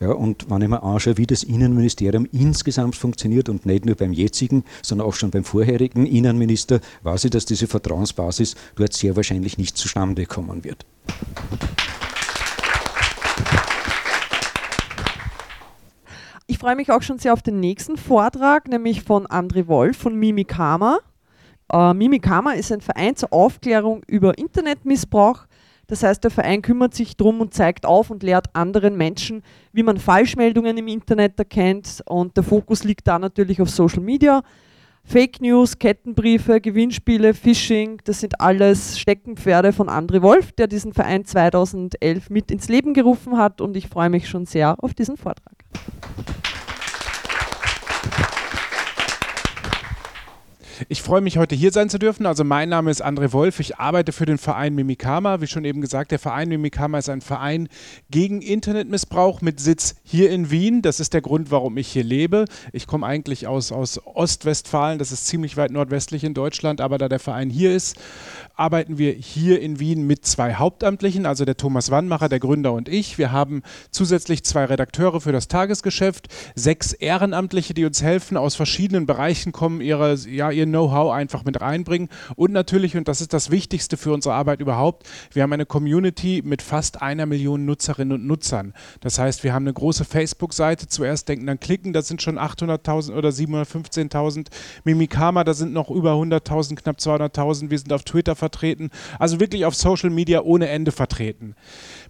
Ja, und wenn ich mir anschaue, wie das Innenministerium insgesamt funktioniert und nicht nur beim jetzigen, sondern auch schon beim vorherigen Innenminister, weiß ich, dass diese Vertrauensbasis dort sehr wahrscheinlich nicht zustande kommen wird. Ich freue mich auch schon sehr auf den nächsten Vortrag, nämlich von André Wolf von Mimikama. Äh, Mimikama ist ein Verein zur Aufklärung über Internetmissbrauch. Das heißt, der Verein kümmert sich darum und zeigt auf und lehrt anderen Menschen, wie man Falschmeldungen im Internet erkennt. Und der Fokus liegt da natürlich auf Social Media. Fake News, Kettenbriefe, Gewinnspiele, Phishing, das sind alles Steckenpferde von André Wolf, der diesen Verein 2011 mit ins Leben gerufen hat. Und ich freue mich schon sehr auf diesen Vortrag. Ich freue mich, heute hier sein zu dürfen. Also mein Name ist André Wolf. Ich arbeite für den Verein Mimikama. Wie schon eben gesagt, der Verein Mimikama ist ein Verein gegen Internetmissbrauch mit Sitz hier in Wien. Das ist der Grund, warum ich hier lebe. Ich komme eigentlich aus, aus Ostwestfalen. Das ist ziemlich weit nordwestlich in Deutschland. Aber da der Verein hier ist, arbeiten wir hier in Wien mit zwei Hauptamtlichen, also der Thomas Wannmacher, der Gründer und ich. Wir haben zusätzlich zwei Redakteure für das Tagesgeschäft, sechs Ehrenamtliche, die uns helfen. Aus verschiedenen Bereichen kommen ihre, ja, ihr Know-how einfach mit reinbringen. Und natürlich, und das ist das Wichtigste für unsere Arbeit überhaupt, wir haben eine Community mit fast einer Million Nutzerinnen und Nutzern. Das heißt, wir haben eine große Facebook-Seite. Zuerst denken, dann klicken, das sind schon 800.000 oder 715.000. Mimikama, da sind noch über 100.000, knapp 200.000. Wir sind auf Twitter vertreten. Also wirklich auf Social Media ohne Ende vertreten.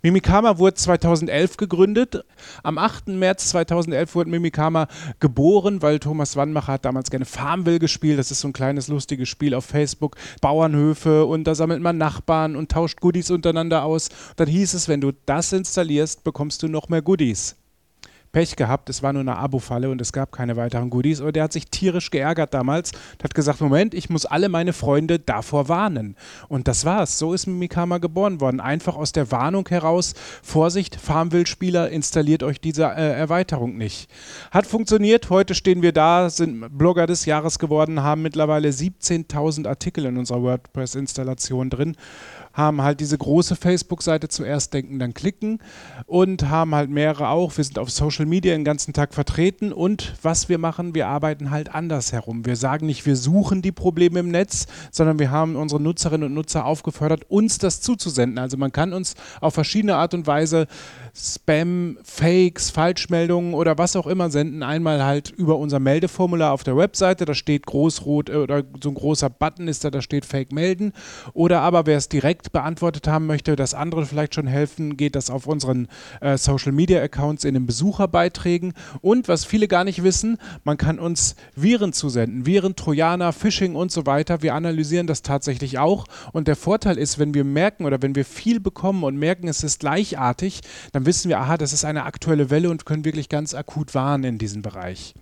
Mimikama wurde 2011 gegründet. Am 8. März 2011 wurde Mimikama geboren, weil Thomas Wannmacher hat damals gerne Farmville gespielt. Das ist so ein kleines lustiges Spiel auf Facebook. Bauernhöfe und da sammelt man Nachbarn und tauscht Goodies untereinander aus. Dann hieß es, wenn du das installierst, bekommst du noch mehr Goodies. Pech gehabt, es war nur eine Abo-Falle und es gab keine weiteren Goodies. Und der hat sich tierisch geärgert damals und hat gesagt, Moment, ich muss alle meine Freunde davor warnen. Und das war's. So ist Mimikama geboren worden. Einfach aus der Warnung heraus, Vorsicht, Farmville-Spieler, installiert euch diese äh, Erweiterung nicht. Hat funktioniert. Heute stehen wir da, sind Blogger des Jahres geworden, haben mittlerweile 17.000 Artikel in unserer WordPress-Installation drin haben halt diese große Facebook-Seite zuerst denken, dann klicken und haben halt mehrere auch. Wir sind auf Social Media den ganzen Tag vertreten und was wir machen, wir arbeiten halt anders herum. Wir sagen nicht, wir suchen die Probleme im Netz, sondern wir haben unsere Nutzerinnen und Nutzer aufgefordert, uns das zuzusenden. Also man kann uns auf verschiedene Art und Weise Spam, Fakes, Falschmeldungen oder was auch immer senden. Einmal halt über unser Meldeformular auf der Webseite, da steht großrot äh, oder so ein großer Button ist da, da steht Fake melden. Oder aber wer es direkt beantwortet haben möchte, dass andere vielleicht schon helfen, geht das auf unseren äh, Social Media Accounts in den Besucherbeiträgen. Und was viele gar nicht wissen, man kann uns Viren zusenden, Viren, Trojaner, Phishing und so weiter. Wir analysieren das tatsächlich auch. Und der Vorteil ist, wenn wir merken oder wenn wir viel bekommen und merken, es ist gleichartig, dann wissen wir, aha, das ist eine aktuelle Welle und können wirklich ganz akut warnen in diesem Bereich.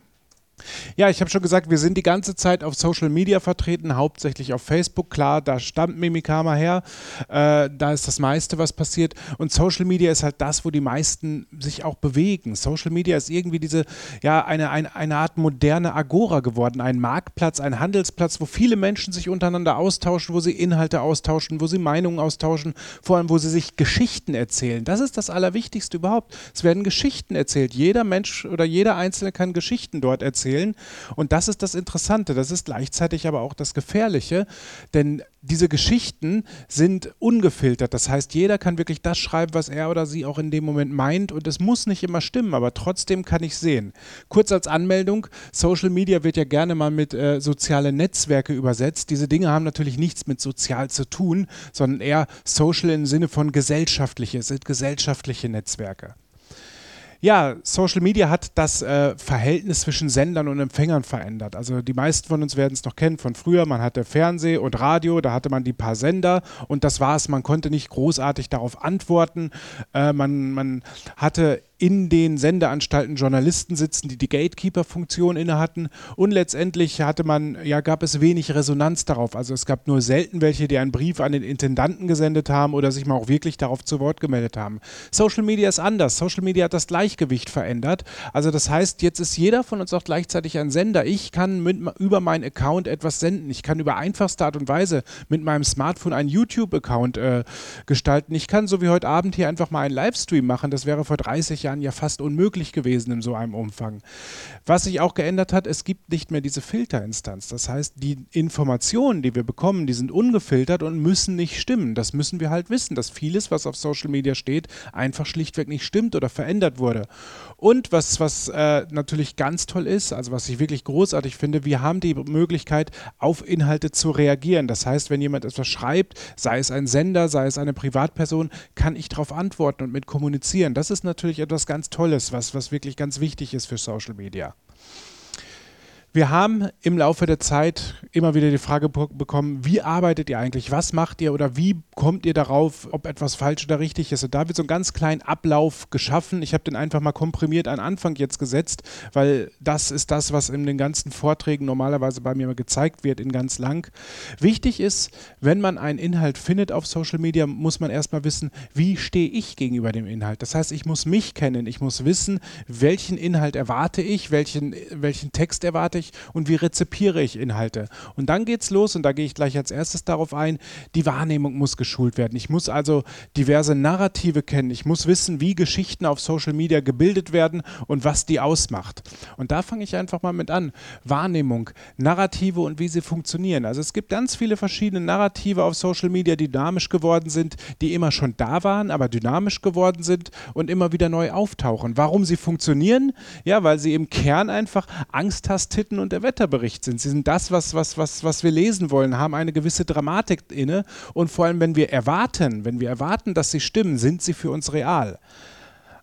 Ja, ich habe schon gesagt, wir sind die ganze Zeit auf Social Media vertreten, hauptsächlich auf Facebook. Klar, da stammt Mimikama her. Äh, da ist das meiste, was passiert. Und Social Media ist halt das, wo die meisten sich auch bewegen. Social Media ist irgendwie diese, ja, eine, eine, eine Art moderne Agora geworden. Ein Marktplatz, ein Handelsplatz, wo viele Menschen sich untereinander austauschen, wo sie Inhalte austauschen, wo sie Meinungen austauschen, vor allem, wo sie sich Geschichten erzählen. Das ist das Allerwichtigste überhaupt. Es werden Geschichten erzählt. Jeder Mensch oder jeder Einzelne kann Geschichten dort erzählen erzählen. Und das ist das Interessante, das ist gleichzeitig aber auch das Gefährliche, denn diese Geschichten sind ungefiltert. Das heißt, jeder kann wirklich das schreiben, was er oder sie auch in dem Moment meint und es muss nicht immer stimmen, aber trotzdem kann ich sehen. Kurz als Anmeldung, Social Media wird ja gerne mal mit äh, soziale Netzwerke übersetzt. Diese Dinge haben natürlich nichts mit sozial zu tun, sondern eher Social im Sinne von gesellschaftliche, es sind gesellschaftliche Netzwerke. Ja, Social Media hat das äh, Verhältnis zwischen Sendern und Empfängern verändert. Also die meisten von uns werden es noch kennen von früher. Man hatte Fernseh und Radio, da hatte man die paar Sender und das war es. Man konnte nicht großartig darauf antworten. Äh, man, man hatte in den Sendeanstalten Journalisten sitzen, die die Gatekeeper-Funktion inne hatten. Und letztendlich hatte man, ja, gab es wenig Resonanz darauf. Also es gab nur selten welche, die einen Brief an den Intendanten gesendet haben oder sich mal auch wirklich darauf zu Wort gemeldet haben. Social Media ist anders. Social Media hat das Gleichgewicht verändert. Also das heißt, jetzt ist jeder von uns auch gleichzeitig ein Sender. Ich kann mit, über meinen Account etwas senden. Ich kann über einfachste Art und Weise mit meinem Smartphone einen YouTube-Account äh, gestalten. Ich kann so wie heute Abend hier einfach mal einen Livestream machen. Das wäre vor 30 Jahren Jahren ja fast unmöglich gewesen in so einem Umfang. Was sich auch geändert hat, es gibt nicht mehr diese Filterinstanz. Das heißt, die Informationen, die wir bekommen, die sind ungefiltert und müssen nicht stimmen. Das müssen wir halt wissen, dass vieles, was auf Social Media steht, einfach schlichtweg nicht stimmt oder verändert wurde. Und was, was äh, natürlich ganz toll ist, also was ich wirklich großartig finde, wir haben die Möglichkeit, auf Inhalte zu reagieren. Das heißt, wenn jemand etwas schreibt, sei es ein Sender, sei es eine Privatperson, kann ich darauf antworten und mit kommunizieren. Das ist natürlich etwas was ganz Tolles, was, was wirklich ganz wichtig ist für Social Media. Wir haben im Laufe der Zeit immer wieder die Frage bekommen, wie arbeitet ihr eigentlich? Was macht ihr oder wie kommt ihr darauf, ob etwas falsch oder richtig ist? Und da wird so ein ganz kleinen Ablauf geschaffen. Ich habe den einfach mal komprimiert an Anfang jetzt gesetzt, weil das ist das, was in den ganzen Vorträgen normalerweise bei mir gezeigt wird, in ganz lang. Wichtig ist, wenn man einen Inhalt findet auf Social Media, muss man erstmal wissen, wie stehe ich gegenüber dem Inhalt. Das heißt, ich muss mich kennen, ich muss wissen, welchen Inhalt erwarte ich, welchen, welchen Text erwarte ich ich und wie rezipiere ich Inhalte. Und dann geht es los und da gehe ich gleich als erstes darauf ein, die Wahrnehmung muss geschult werden. Ich muss also diverse Narrative kennen. Ich muss wissen, wie Geschichten auf Social Media gebildet werden und was die ausmacht. Und da fange ich einfach mal mit an. Wahrnehmung, Narrative und wie sie funktionieren. Also es gibt ganz viele verschiedene Narrative auf Social Media, die dynamisch geworden sind, die immer schon da waren, aber dynamisch geworden sind und immer wieder neu auftauchen. Warum sie funktionieren? Ja, weil sie im Kern einfach Angsthastitten Nachrichten und der Wetterbericht sind. Sie sind das, was, was, was, was wir lesen wollen, haben eine gewisse Dramatik inne und vor allem, wenn wir erwarten, wenn wir erwarten, dass sie stimmen, sind sie für uns real.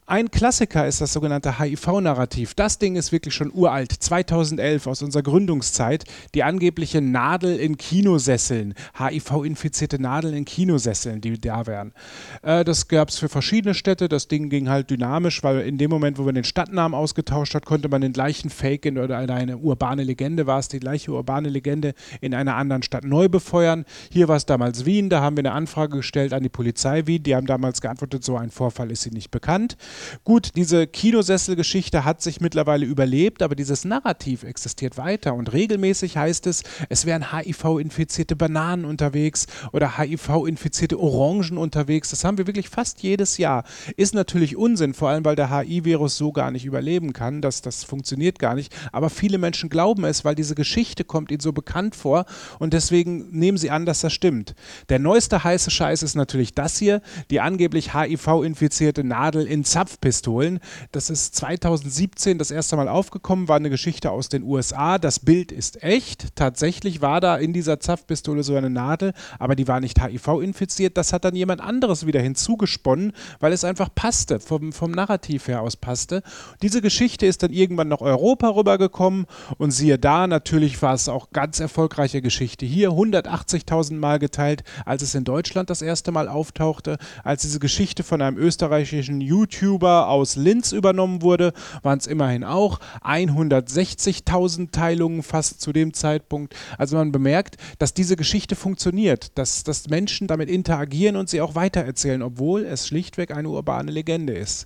Ein Klassiker ist das sogenannte HIV-Narrativ. Das Ding ist wirklich schon uralt, 2011 aus unserer Gründungszeit. Die angebliche Nadel in Kinosesseln, HIV-infizierte Nadeln in Kinosesseln, die da wären. Äh, das gab es für verschiedene Städte. Das Ding ging halt dynamisch, weil in dem Moment, wo man den Stadtnamen ausgetauscht hat, konnte man den gleichen Fake in, oder eine urbane Legende war es, die gleiche urbane Legende in einer anderen Stadt neu befeuern. Hier war es damals Wien, da haben wir eine Anfrage gestellt an die Polizei Wien. Die haben damals geantwortet, so ein Vorfall ist ihnen nicht bekannt. Gut, diese Kinosesselgeschichte hat sich mittlerweile überlebt, aber dieses Narrativ existiert weiter und regelmäßig heißt es, es wären HIV-infizierte Bananen unterwegs oder HIV-infizierte Orangen unterwegs. Das haben wir wirklich fast jedes Jahr. Ist natürlich Unsinn, vor allem weil der HIV-Virus so gar nicht überleben kann. Das, das funktioniert gar nicht. Aber viele Menschen glauben es, weil diese Geschichte kommt ihnen so bekannt vor und deswegen nehmen sie an, dass das stimmt. Der neueste heiße Scheiß ist natürlich das hier, die angeblich HIV-infizierte Nadel in Zapf Zapfpistolen. Das ist 2017 das erste Mal aufgekommen, war eine Geschichte aus den USA. Das Bild ist echt. Tatsächlich war da in dieser Zapfpistole so eine Nadel, aber die war nicht HIV-infiziert. Das hat dann jemand anderes wieder hinzugesponnen, weil es einfach passte, vom, vom Narrativ her aus passte. Diese Geschichte ist dann irgendwann nach Europa rübergekommen und siehe da, natürlich war es auch ganz erfolgreiche Geschichte hier. 180.000 Mal geteilt, als es in Deutschland das erste Mal auftauchte, als diese Geschichte von einem österreichischen YouTuber YouTuber aus Linz übernommen wurde, waren es immerhin auch 160.000 Teilungen fast zu dem Zeitpunkt. Also man bemerkt, dass diese Geschichte funktioniert, dass, dass Menschen damit interagieren und sie auch weitererzählen, obwohl es schlichtweg eine urbane Legende ist.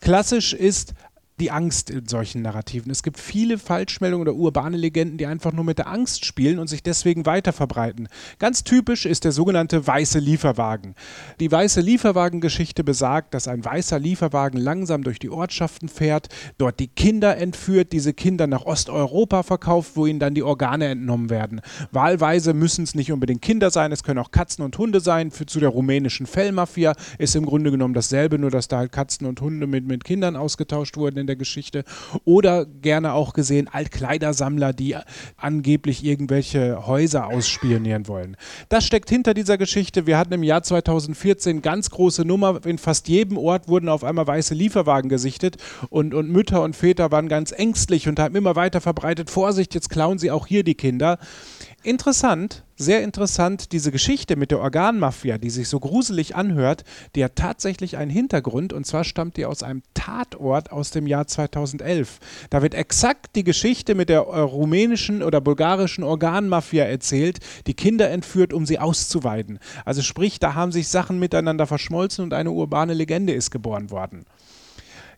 Klassisch ist die Angst in solchen Narrativen. Es gibt viele Falschmeldungen oder urbane Legenden, die einfach nur mit der Angst spielen und sich deswegen weiter verbreiten. Ganz typisch ist der sogenannte weiße Lieferwagen. Die weiße Lieferwagen-Geschichte besagt, dass ein weißer Lieferwagen langsam durch die Ortschaften fährt, dort die Kinder entführt, diese Kinder nach Osteuropa verkauft, wo ihnen dann die Organe entnommen werden. Wahlweise müssen es nicht unbedingt Kinder sein, es können auch Katzen und Hunde sein. Für, zu der rumänischen Fellmafia ist im Grunde genommen dasselbe, nur dass da halt Katzen und Hunde mit, mit Kindern ausgetauscht wurden der Geschichte. Oder gerne auch gesehen Altkleidersammler, die angeblich irgendwelche Häuser ausspionieren wollen. Das steckt hinter dieser Geschichte. Wir hatten im Jahr 2014 ganz große Nummer. In fast jedem Ort wurden auf einmal weiße Lieferwagen gesichtet und, und Mütter und Väter waren ganz ängstlich und haben immer weiter verbreitet, Vorsicht, jetzt klauen sie auch hier die Kinder. Interessant, sehr interessant, diese Geschichte mit der Organmafia, die sich so gruselig anhört, die hat tatsächlich einen Hintergrund und zwar stammt die aus einem Tatort aus dem Jahr 2011. Da wird exakt die Geschichte mit der äh, rumänischen oder bulgarischen Organmafia erzählt, die Kinder entführt, um sie auszuweiden. Also sprich, da haben sich Sachen miteinander verschmolzen und eine urbane Legende ist geboren worden.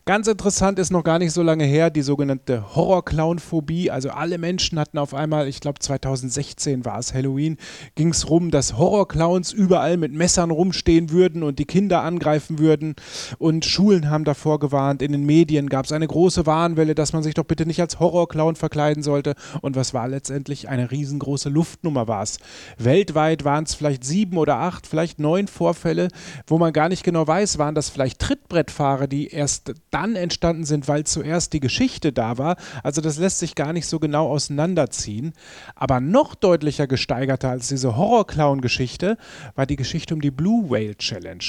Ganz interessant ist noch gar nicht so lange her die sogenannte Horror-Clown-Phobie. Also alle Menschen hatten auf einmal, ich glaube 2016 war es Halloween, ging es rum, dass Horror-Clowns überall mit Messern rumstehen würden und die Kinder angreifen würden. Und Schulen haben davor gewarnt. In den Medien gab es eine große Warnwelle, dass man sich doch bitte nicht als Horror-Clown verkleiden sollte. Und was war letztendlich? Eine riesengroße Luftnummer war es. Weltweit waren es vielleicht sieben oder acht, vielleicht neun Vorfälle, wo man gar nicht genau weiß, waren das vielleicht Trittbrettfahrer, die erst dann entstanden sind, weil zuerst die Geschichte da war. Also das lässt sich gar nicht so genau auseinanderziehen. Aber noch deutlicher gesteigerter als diese Horror-Clown-Geschichte war die Geschichte um die Blue Whale Challenge.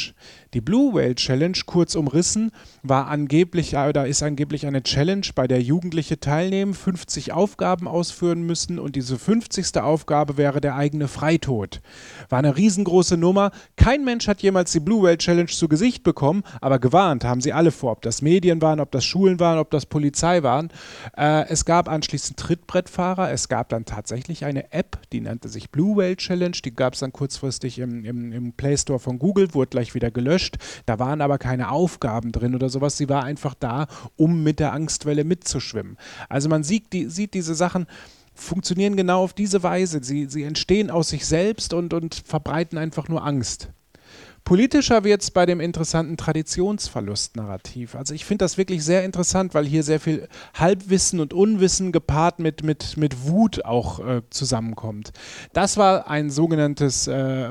Die Blue Whale Challenge, kurz umrissen, war angeblich, oder ist angeblich eine Challenge, bei der Jugendliche teilnehmen, 50 Aufgaben ausführen müssen und diese 50. Aufgabe wäre der eigene Freitod. War eine riesengroße Nummer. Kein Mensch hat jemals die Blue Whale Challenge zu Gesicht bekommen, aber gewarnt haben sie alle vor, ob das Medien waren, ob das Schulen waren, ob das Polizei waren. Äh, es gab anschließend Trittbrettfahrer, es gab dann tatsächlich eine App, die nannte sich Blue Whale Challenge, die gab es dann kurzfristig im, im, im Play Store von Google, wurde gleich wieder gelöscht. Da waren aber keine Aufgaben drin oder sowas. Sie war einfach da, um mit der Angstwelle mitzuschwimmen. Also man sieht, die, sieht diese Sachen funktionieren genau auf diese Weise. Sie, sie entstehen aus sich selbst und, und verbreiten einfach nur Angst. Politischer wird es bei dem interessanten Traditionsverlust-Narrativ. Also ich finde das wirklich sehr interessant, weil hier sehr viel Halbwissen und Unwissen gepaart mit, mit, mit Wut auch äh, zusammenkommt. Das war ein sogenanntes äh,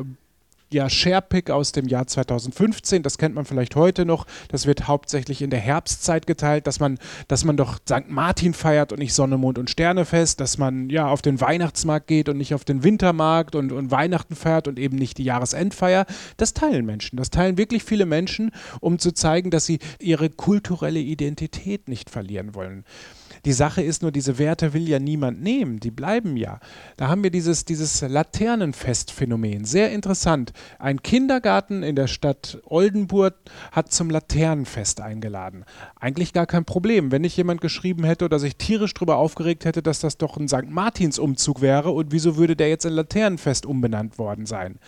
ja, Sharepick aus dem Jahr 2015, das kennt man vielleicht heute noch. Das wird hauptsächlich in der Herbstzeit geteilt, dass man, dass man doch St. Martin feiert und nicht Sonne, Mond und Sterne fest, dass man ja auf den Weihnachtsmarkt geht und nicht auf den Wintermarkt und, und Weihnachten feiert und eben nicht die Jahresendfeier. Das teilen Menschen. Das teilen wirklich viele Menschen, um zu zeigen, dass sie ihre kulturelle Identität nicht verlieren wollen. Die Sache ist nur, diese Werte will ja niemand nehmen, die bleiben ja. Da haben wir dieses, dieses Laternenfest-Phänomen. Sehr interessant. Ein Kindergarten in der Stadt Oldenburg hat zum Laternenfest eingeladen. Eigentlich gar kein Problem. Wenn nicht jemand geschrieben hätte oder sich tierisch darüber aufgeregt hätte, dass das doch ein St. Martins-Umzug wäre und wieso würde der jetzt in Laternenfest umbenannt worden sein?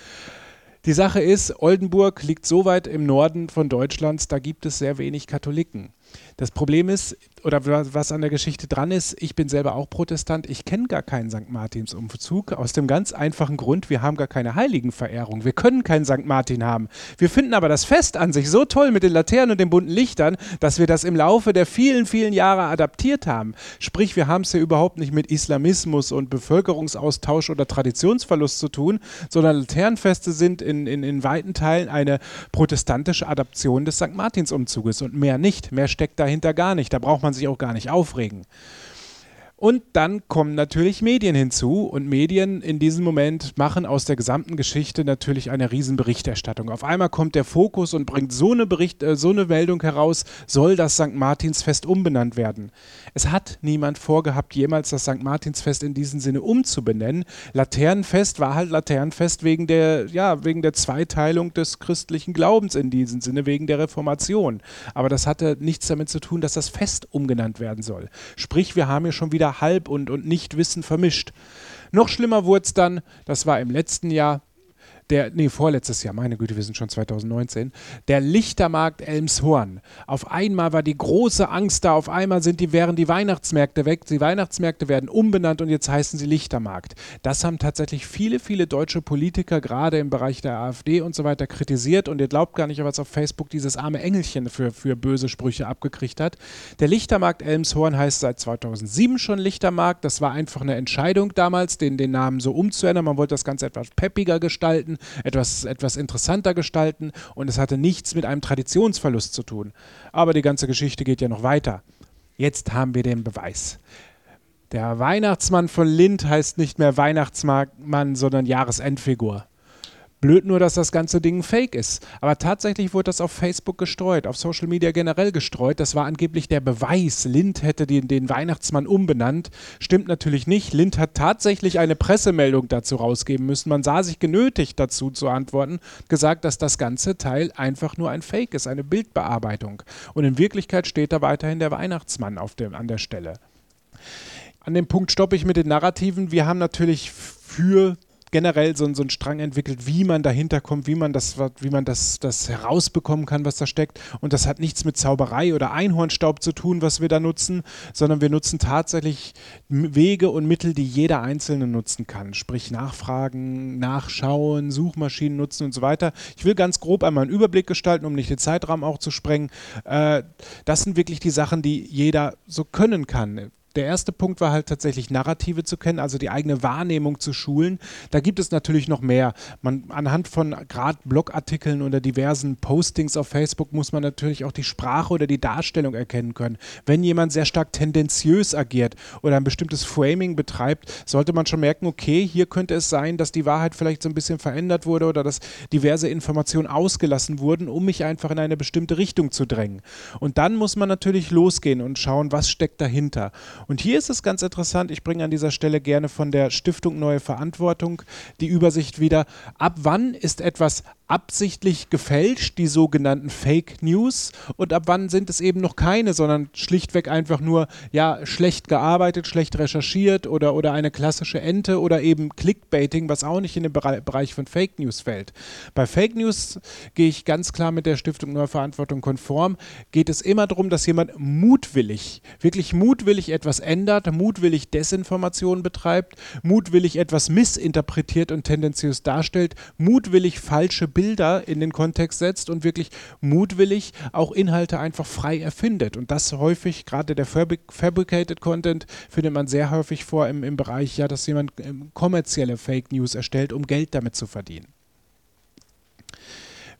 Die Sache ist, Oldenburg liegt so weit im Norden von Deutschlands, da gibt es sehr wenig Katholiken. Das Problem ist, oder was an der Geschichte dran ist, ich bin selber auch Protestant, ich kenne gar keinen St. Martins-Umzug, aus dem ganz einfachen Grund, wir haben gar keine Heiligenverehrung. Wir können keinen St. Martin haben. Wir finden aber das Fest an sich so toll mit den Laternen und den bunten Lichtern, dass wir das im Laufe der vielen, vielen Jahre adaptiert haben. Sprich, wir haben es ja überhaupt nicht mit Islamismus und Bevölkerungsaustausch oder Traditionsverlust zu tun, sondern Laternenfeste sind in, in, in weiten Teilen eine protestantische Adaption des St. Martins-Umzuges und mehr nicht. Mehr steckt dahinter gar nicht. Da braucht man sich auch gar nicht aufregen. Und dann kommen natürlich Medien hinzu und Medien in diesem Moment machen aus der gesamten Geschichte natürlich eine Riesenberichterstattung. Auf einmal kommt der Fokus und bringt so eine, Bericht, äh, so eine Meldung heraus, soll das St. Martinsfest umbenannt werden. Es hat niemand vorgehabt, jemals das St. Martinsfest in diesem Sinne umzubenennen. Laternenfest war halt Laternenfest wegen der, ja, wegen der Zweiteilung des christlichen Glaubens in diesem Sinne, wegen der Reformation. Aber das hatte nichts damit zu tun, dass das Fest umgenannt werden soll. Sprich, wir haben hier schon wieder Halb- und, und Nichtwissen vermischt. Noch schlimmer wurde es dann, das war im letzten Jahr, der, nee, vorletztes Jahr, meine Güte, wir sind schon 2019, der Lichtermarkt Elmshorn. Auf einmal war die große Angst da, auf einmal sind die, wären die Weihnachtsmärkte weg, die Weihnachtsmärkte werden umbenannt und jetzt heißen sie Lichtermarkt. Das haben tatsächlich viele, viele deutsche Politiker, gerade im Bereich der AfD und so weiter, kritisiert und ihr glaubt gar nicht, was auf Facebook dieses arme Engelchen für, für böse Sprüche abgekriegt hat. Der Lichtermarkt Elmshorn heißt seit 2007 schon Lichtermarkt. Das war einfach eine Entscheidung damals, den, den Namen so umzuändern. Man wollte das Ganze etwas peppiger gestalten gestalten, etwas, etwas interessanter gestalten und es hatte nichts mit einem Traditionsverlust zu tun. Aber die ganze Geschichte geht ja noch weiter. Jetzt haben wir den Beweis. Der Weihnachtsmann von Lind heißt nicht mehr Weihnachtsmann, sondern Jahresendfigur. Blöd nur, dass das ganze Ding fake ist. Aber tatsächlich wurde das auf Facebook gestreut, auf Social Media generell gestreut. Das war angeblich der Beweis. Lind hätte den, den Weihnachtsmann umbenannt. Stimmt natürlich nicht. Lind hat tatsächlich eine Pressemeldung dazu rausgeben müssen. Man sah sich genötigt dazu zu antworten, gesagt, dass das ganze Teil einfach nur ein Fake ist, eine Bildbearbeitung. Und in Wirklichkeit steht da weiterhin der Weihnachtsmann auf dem, an der Stelle. An dem Punkt stoppe ich mit den Narrativen. Wir haben natürlich für generell so, so einen Strang entwickelt, wie man dahinter kommt, wie man das, wie man das, das herausbekommen kann, was da steckt. Und das hat nichts mit Zauberei oder Einhornstaub zu tun, was wir da nutzen, sondern wir nutzen tatsächlich Wege und Mittel, die jeder Einzelne nutzen kann. Sprich Nachfragen, Nachschauen, Suchmaschinen nutzen und so weiter. Ich will ganz grob einmal einen Überblick gestalten, um nicht den Zeitrahmen auch zu sprengen. Äh, das sind wirklich die Sachen, die jeder so können kann der erste Punkt war halt tatsächlich Narrative zu kennen, also die eigene Wahrnehmung zu schulen. Da gibt es natürlich noch mehr. Man, anhand von gerade Blogartikeln oder diversen Postings auf Facebook muss man natürlich auch die Sprache oder die Darstellung erkennen können. Wenn jemand sehr stark tendenziös agiert oder ein bestimmtes Framing betreibt, sollte man schon merken, okay, hier könnte es sein, dass die Wahrheit vielleicht so ein bisschen verändert wurde oder dass diverse Informationen ausgelassen wurden, um mich einfach in eine bestimmte Richtung zu drängen. Und dann muss man natürlich losgehen und schauen, was steckt dahinter. Und hier ist es ganz interessant, ich bringe an dieser Stelle gerne von der Stiftung Neue Verantwortung die Übersicht wieder, ab wann ist etwas absichtlich gefälscht, die sogenannten Fake News, und ab wann sind es eben noch keine, sondern schlichtweg einfach nur, ja, schlecht gearbeitet, schlecht recherchiert oder, oder eine klassische Ente oder eben Clickbaiting, was auch nicht in den Bereich von Fake News fällt. Bei Fake News gehe ich ganz klar mit der Stiftung Neue Verantwortung konform, geht es immer darum, dass jemand mutwillig, wirklich mutwillig etwas ändert, mutwillig Desinformation betreibt, mutwillig etwas missinterpretiert und tendenziös darstellt, mutwillig falsche Bilder in den Kontext setzt und wirklich mutwillig auch Inhalte einfach frei erfindet. Und das häufig, gerade der Fabricated Content, findet man sehr häufig vor im, im Bereich, ja, dass jemand ähm, kommerzielle Fake News erstellt, um Geld damit zu verdienen.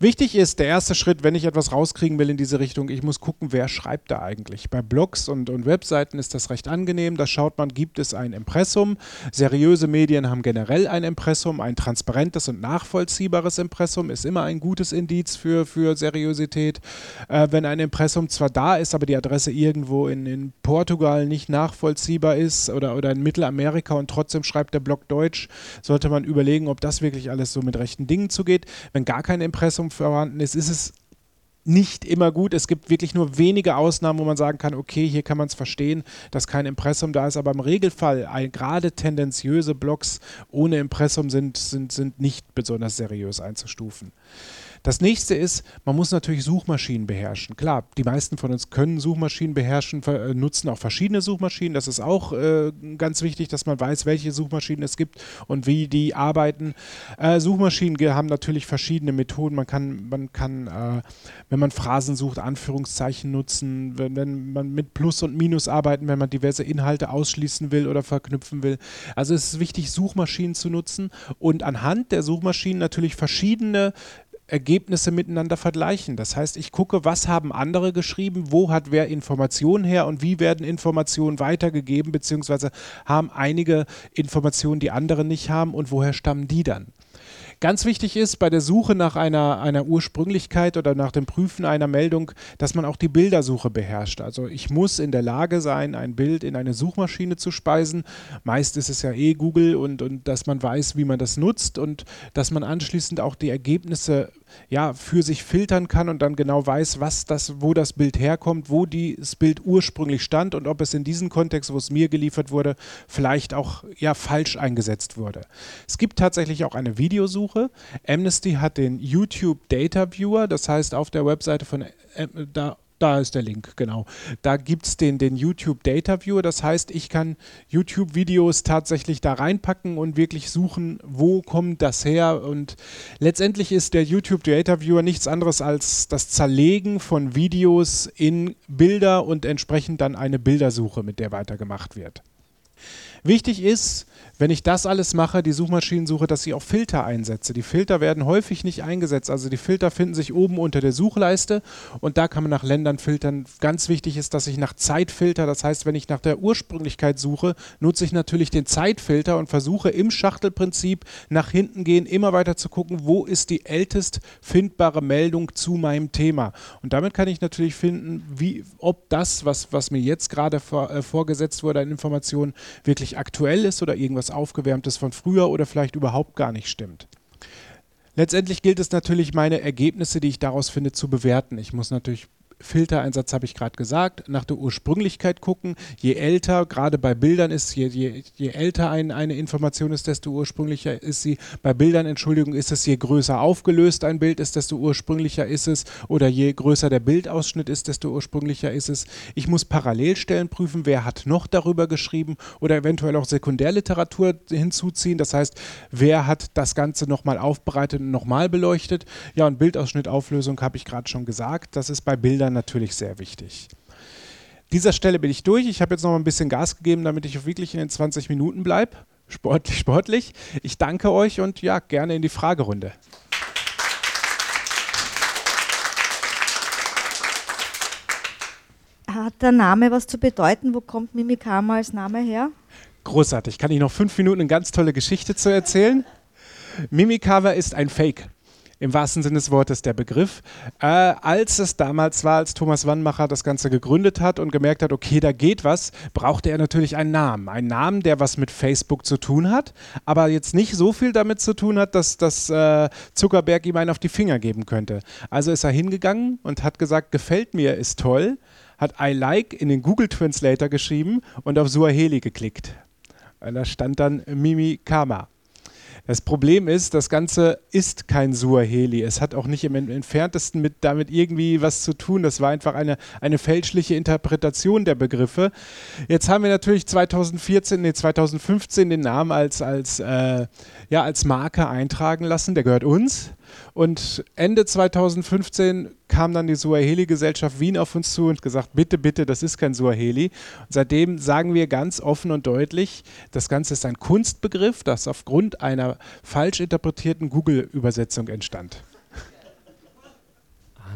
Wichtig ist, der erste Schritt, wenn ich etwas rauskriegen will in diese Richtung, ich muss gucken, wer schreibt da eigentlich. Bei Blogs und, und Webseiten ist das recht angenehm. Da schaut man, gibt es ein Impressum. Seriöse Medien haben generell ein Impressum. Ein transparentes und nachvollziehbares Impressum ist immer ein gutes Indiz für, für Seriosität. Äh, wenn ein Impressum zwar da ist, aber die Adresse irgendwo in, in Portugal nicht nachvollziehbar ist oder, oder in Mittelamerika und trotzdem schreibt der Blog Deutsch, sollte man überlegen, ob das wirklich alles so mit rechten Dingen zugeht. Wenn gar kein Impressum vorhanden ist, ist es nicht immer gut. Es gibt wirklich nur wenige Ausnahmen, wo man sagen kann, okay, hier kann man es verstehen, dass kein Impressum da ist, aber im Regelfall gerade tendenziöse Blogs ohne Impressum sind, sind, sind nicht besonders seriös einzustufen. Das nächste ist, man muss natürlich Suchmaschinen beherrschen. Klar, die meisten von uns können Suchmaschinen beherrschen, äh, nutzen auch verschiedene Suchmaschinen. Das ist auch äh, ganz wichtig, dass man weiß, welche Suchmaschinen es gibt und wie die arbeiten. Äh, Suchmaschinen haben natürlich verschiedene Methoden. Man kann, man kann äh, wenn man Phrasen sucht, Anführungszeichen nutzen, wenn, wenn man mit Plus und Minus arbeiten, wenn man diverse Inhalte ausschließen will oder verknüpfen will. Also es ist wichtig, Suchmaschinen zu nutzen und anhand der Suchmaschinen natürlich verschiedene Ergebnisse miteinander vergleichen. Das heißt, ich gucke, was haben andere geschrieben, wo hat wer Informationen her und wie werden Informationen weitergegeben, beziehungsweise haben einige Informationen, die andere nicht haben und woher stammen die dann. Ganz wichtig ist bei der Suche nach einer, einer Ursprünglichkeit oder nach dem Prüfen einer Meldung, dass man auch die Bildersuche beherrscht. Also ich muss in der Lage sein, ein Bild in eine Suchmaschine zu speisen. Meist ist es ja eh Google und, und dass man weiß, wie man das nutzt und dass man anschließend auch die Ergebnisse ja, für sich filtern kann und dann genau weiß, was das, wo das Bild herkommt, wo das Bild ursprünglich stand und ob es in diesem Kontext, wo es mir geliefert wurde, vielleicht auch ja, falsch eingesetzt wurde. Es gibt tatsächlich auch eine Videosuche. Amnesty hat den YouTube Data Viewer, das heißt auf der Webseite von äh, da da ist der Link, genau. Da gibt es den, den YouTube Data Viewer. Das heißt, ich kann YouTube-Videos tatsächlich da reinpacken und wirklich suchen, wo kommt das her. Und letztendlich ist der YouTube Data Viewer nichts anderes als das Zerlegen von Videos in Bilder und entsprechend dann eine Bildersuche, mit der weitergemacht wird. Wichtig ist, wenn ich das alles mache, die Suchmaschinensuche, dass ich auch Filter einsetze. Die Filter werden häufig nicht eingesetzt. Also die Filter finden sich oben unter der Suchleiste und da kann man nach Ländern filtern. Ganz wichtig ist, dass ich nach Zeit filter. Das heißt, wenn ich nach der Ursprünglichkeit suche, nutze ich natürlich den Zeitfilter und versuche im Schachtelprinzip nach hinten gehen, immer weiter zu gucken, wo ist die ältest findbare Meldung zu meinem Thema. Und damit kann ich natürlich finden, wie, ob das, was, was mir jetzt gerade vor, äh, vorgesetzt wurde an Informationen, wirklich aktuell ist oder irgendwas Aufgewärmtes von früher oder vielleicht überhaupt gar nicht stimmt. Letztendlich gilt es natürlich, meine Ergebnisse, die ich daraus finde, zu bewerten. Ich muss natürlich Filtereinsatz habe ich gerade gesagt, nach der Ursprünglichkeit gucken. Je älter, gerade bei Bildern ist, je, je, je älter ein, eine Information ist, desto ursprünglicher ist sie. Bei Bildern, Entschuldigung, ist es, je größer aufgelöst ein Bild ist, desto ursprünglicher ist es. Oder je größer der Bildausschnitt ist, desto ursprünglicher ist es. Ich muss Parallelstellen prüfen, wer hat noch darüber geschrieben oder eventuell auch Sekundärliteratur hinzuziehen. Das heißt, wer hat das Ganze nochmal aufbereitet und nochmal beleuchtet. Ja, und Bildausschnittauflösung habe ich gerade schon gesagt. Das ist bei Bildern natürlich sehr wichtig. Dieser Stelle bin ich durch. Ich habe jetzt noch mal ein bisschen Gas gegeben, damit ich wirklich in den 20 Minuten bleibe. Sportlich, sportlich. Ich danke euch und ja, gerne in die Fragerunde. Hat der Name was zu bedeuten? Wo kommt Mimikama als Name her? Großartig. Kann ich noch fünf Minuten eine ganz tolle Geschichte zu erzählen? Mimikama ist ein Fake im wahrsten Sinne des Wortes der Begriff. Äh, als es damals war, als Thomas Wannmacher das Ganze gegründet hat und gemerkt hat, okay, da geht was, brauchte er natürlich einen Namen. Einen Namen, der was mit Facebook zu tun hat, aber jetzt nicht so viel damit zu tun hat, dass, dass äh, Zuckerberg ihm einen auf die Finger geben könnte. Also ist er hingegangen und hat gesagt, gefällt mir, ist toll, hat I like in den Google Translator geschrieben und auf Suaheli geklickt. Da stand dann Mimi Kama. Das Problem ist, das Ganze ist kein Suaheli. Es hat auch nicht im entferntesten mit, damit irgendwie was zu tun. Das war einfach eine, eine fälschliche Interpretation der Begriffe. Jetzt haben wir natürlich 2014, nee, 2015 den Namen als, als, äh, ja, als Marke eintragen lassen. Der gehört uns. Und Ende 2015 kam dann die Suaheli-Gesellschaft Wien auf uns zu und gesagt, bitte, bitte, das ist kein Suaheli. Und seitdem sagen wir ganz offen und deutlich, das Ganze ist ein Kunstbegriff, das aufgrund einer falsch interpretierten Google-Übersetzung entstand.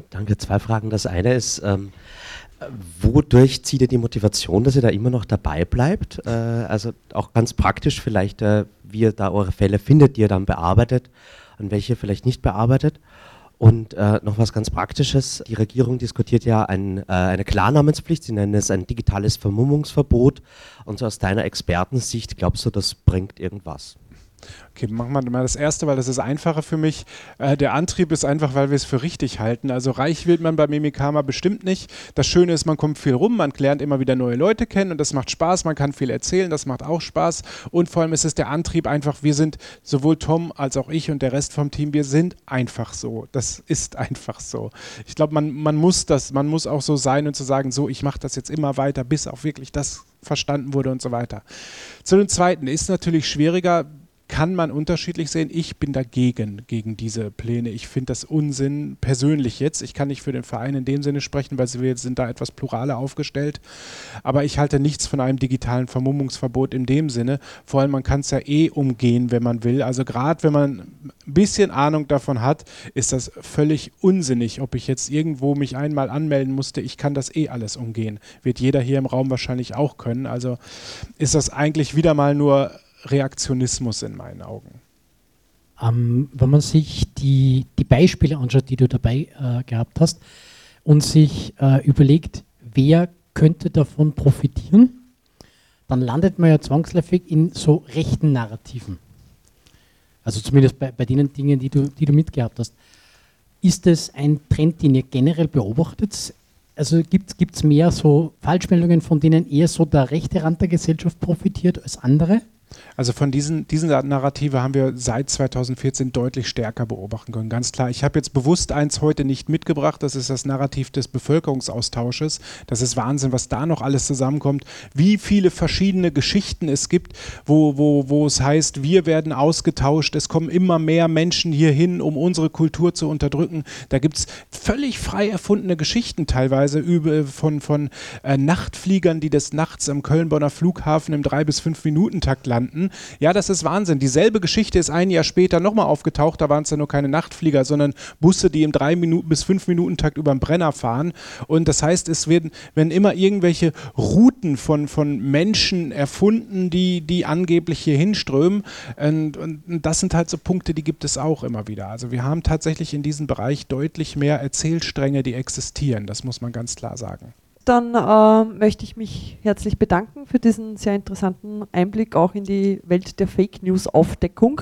Danke, zwei Fragen. Das eine ist, ähm, wodurch zieht ihr die Motivation, dass ihr da immer noch dabei bleibt? Äh, also auch ganz praktisch vielleicht, äh, wie ihr da eure Fälle findet, die ihr dann bearbeitet und welche vielleicht nicht bearbeitet. Und äh, noch was ganz Praktisches. Die Regierung diskutiert ja ein, äh, eine Klarnamenspflicht. Sie nennen es ein digitales Vermummungsverbot. Und so aus deiner Expertensicht, glaubst du, das bringt irgendwas? Okay, machen wir mal das erste, weil das ist einfacher für mich. Äh, der Antrieb ist einfach, weil wir es für richtig halten. Also reich wird man bei Mimikama bestimmt nicht. Das Schöne ist, man kommt viel rum, man lernt immer wieder neue Leute kennen und das macht Spaß. Man kann viel erzählen, das macht auch Spaß. Und vor allem ist es der Antrieb einfach, wir sind sowohl Tom als auch ich und der Rest vom Team, wir sind einfach so. Das ist einfach so. Ich glaube, man, man muss das, man muss auch so sein und zu sagen, so, ich mache das jetzt immer weiter, bis auch wirklich das verstanden wurde und so weiter. Zu dem zweiten ist natürlich schwieriger kann man unterschiedlich sehen. Ich bin dagegen, gegen diese Pläne. Ich finde das Unsinn persönlich jetzt. Ich kann nicht für den Verein in dem Sinne sprechen, weil wir sind da etwas pluraler aufgestellt. Aber ich halte nichts von einem digitalen Vermummungsverbot in dem Sinne. Vor allem, man kann es ja eh umgehen, wenn man will. Also gerade wenn man ein bisschen Ahnung davon hat, ist das völlig unsinnig, ob ich jetzt irgendwo mich einmal anmelden musste. Ich kann das eh alles umgehen. Wird jeder hier im Raum wahrscheinlich auch können. Also ist das eigentlich wieder mal nur Reaktionismus in meinen Augen. Ähm, wenn man sich die, die Beispiele anschaut, die du dabei äh, gehabt hast, und sich äh, überlegt, wer könnte davon profitieren, dann landet man ja zwangsläufig in so rechten Narrativen. Also zumindest bei, bei den Dingen, die du, die du mitgehabt hast. Ist es ein Trend, den ihr generell beobachtet? Also gibt es mehr so Falschmeldungen, von denen eher so der rechte Rand der Gesellschaft profitiert als andere? Also von diesen, diesen Narrative haben wir seit 2014 deutlich stärker beobachten können. Ganz klar. Ich habe jetzt bewusst eins heute nicht mitgebracht. Das ist das Narrativ des Bevölkerungsaustausches. Das ist Wahnsinn, was da noch alles zusammenkommt. Wie viele verschiedene Geschichten es gibt, wo, wo, wo es heißt, wir werden ausgetauscht. Es kommen immer mehr Menschen hierhin, um unsere Kultur zu unterdrücken. Da gibt es völlig frei erfundene Geschichten teilweise über, von, von äh, Nachtfliegern, die des Nachts am Köln-Bonner Flughafen im 3- bis 5-Minuten-Takt landen landen. Ja, das ist Wahnsinn. Dieselbe Geschichte ist ein Jahr später nochmal aufgetaucht. Da waren es ja nur keine Nachtflieger, sondern Busse, die im 3 Minuten bis 5 Minuten Takt über den Brenner fahren. Und das heißt, es werden, werden immer irgendwelche Routen von, von Menschen erfunden, die, die angeblich hier hinströmen. Und, und das sind halt so Punkte, die gibt es auch immer wieder. Also wir haben tatsächlich in diesem Bereich deutlich mehr Erzählstränge, die existieren. Das muss man ganz klar sagen dann äh, möchte ich mich herzlich bedanken für diesen sehr interessanten Einblick auch in die Welt der Fake News Aufdeckung.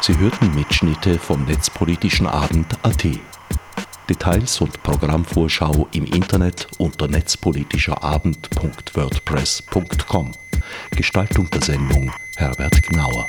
Sie hörten Mitschnitte vom Netzpolitischen Abend AT. Details und Programmvorschau im Internet unter netzpolitischerabend.wordpress.com. Gestaltung der Sendung Herbert Gnauer.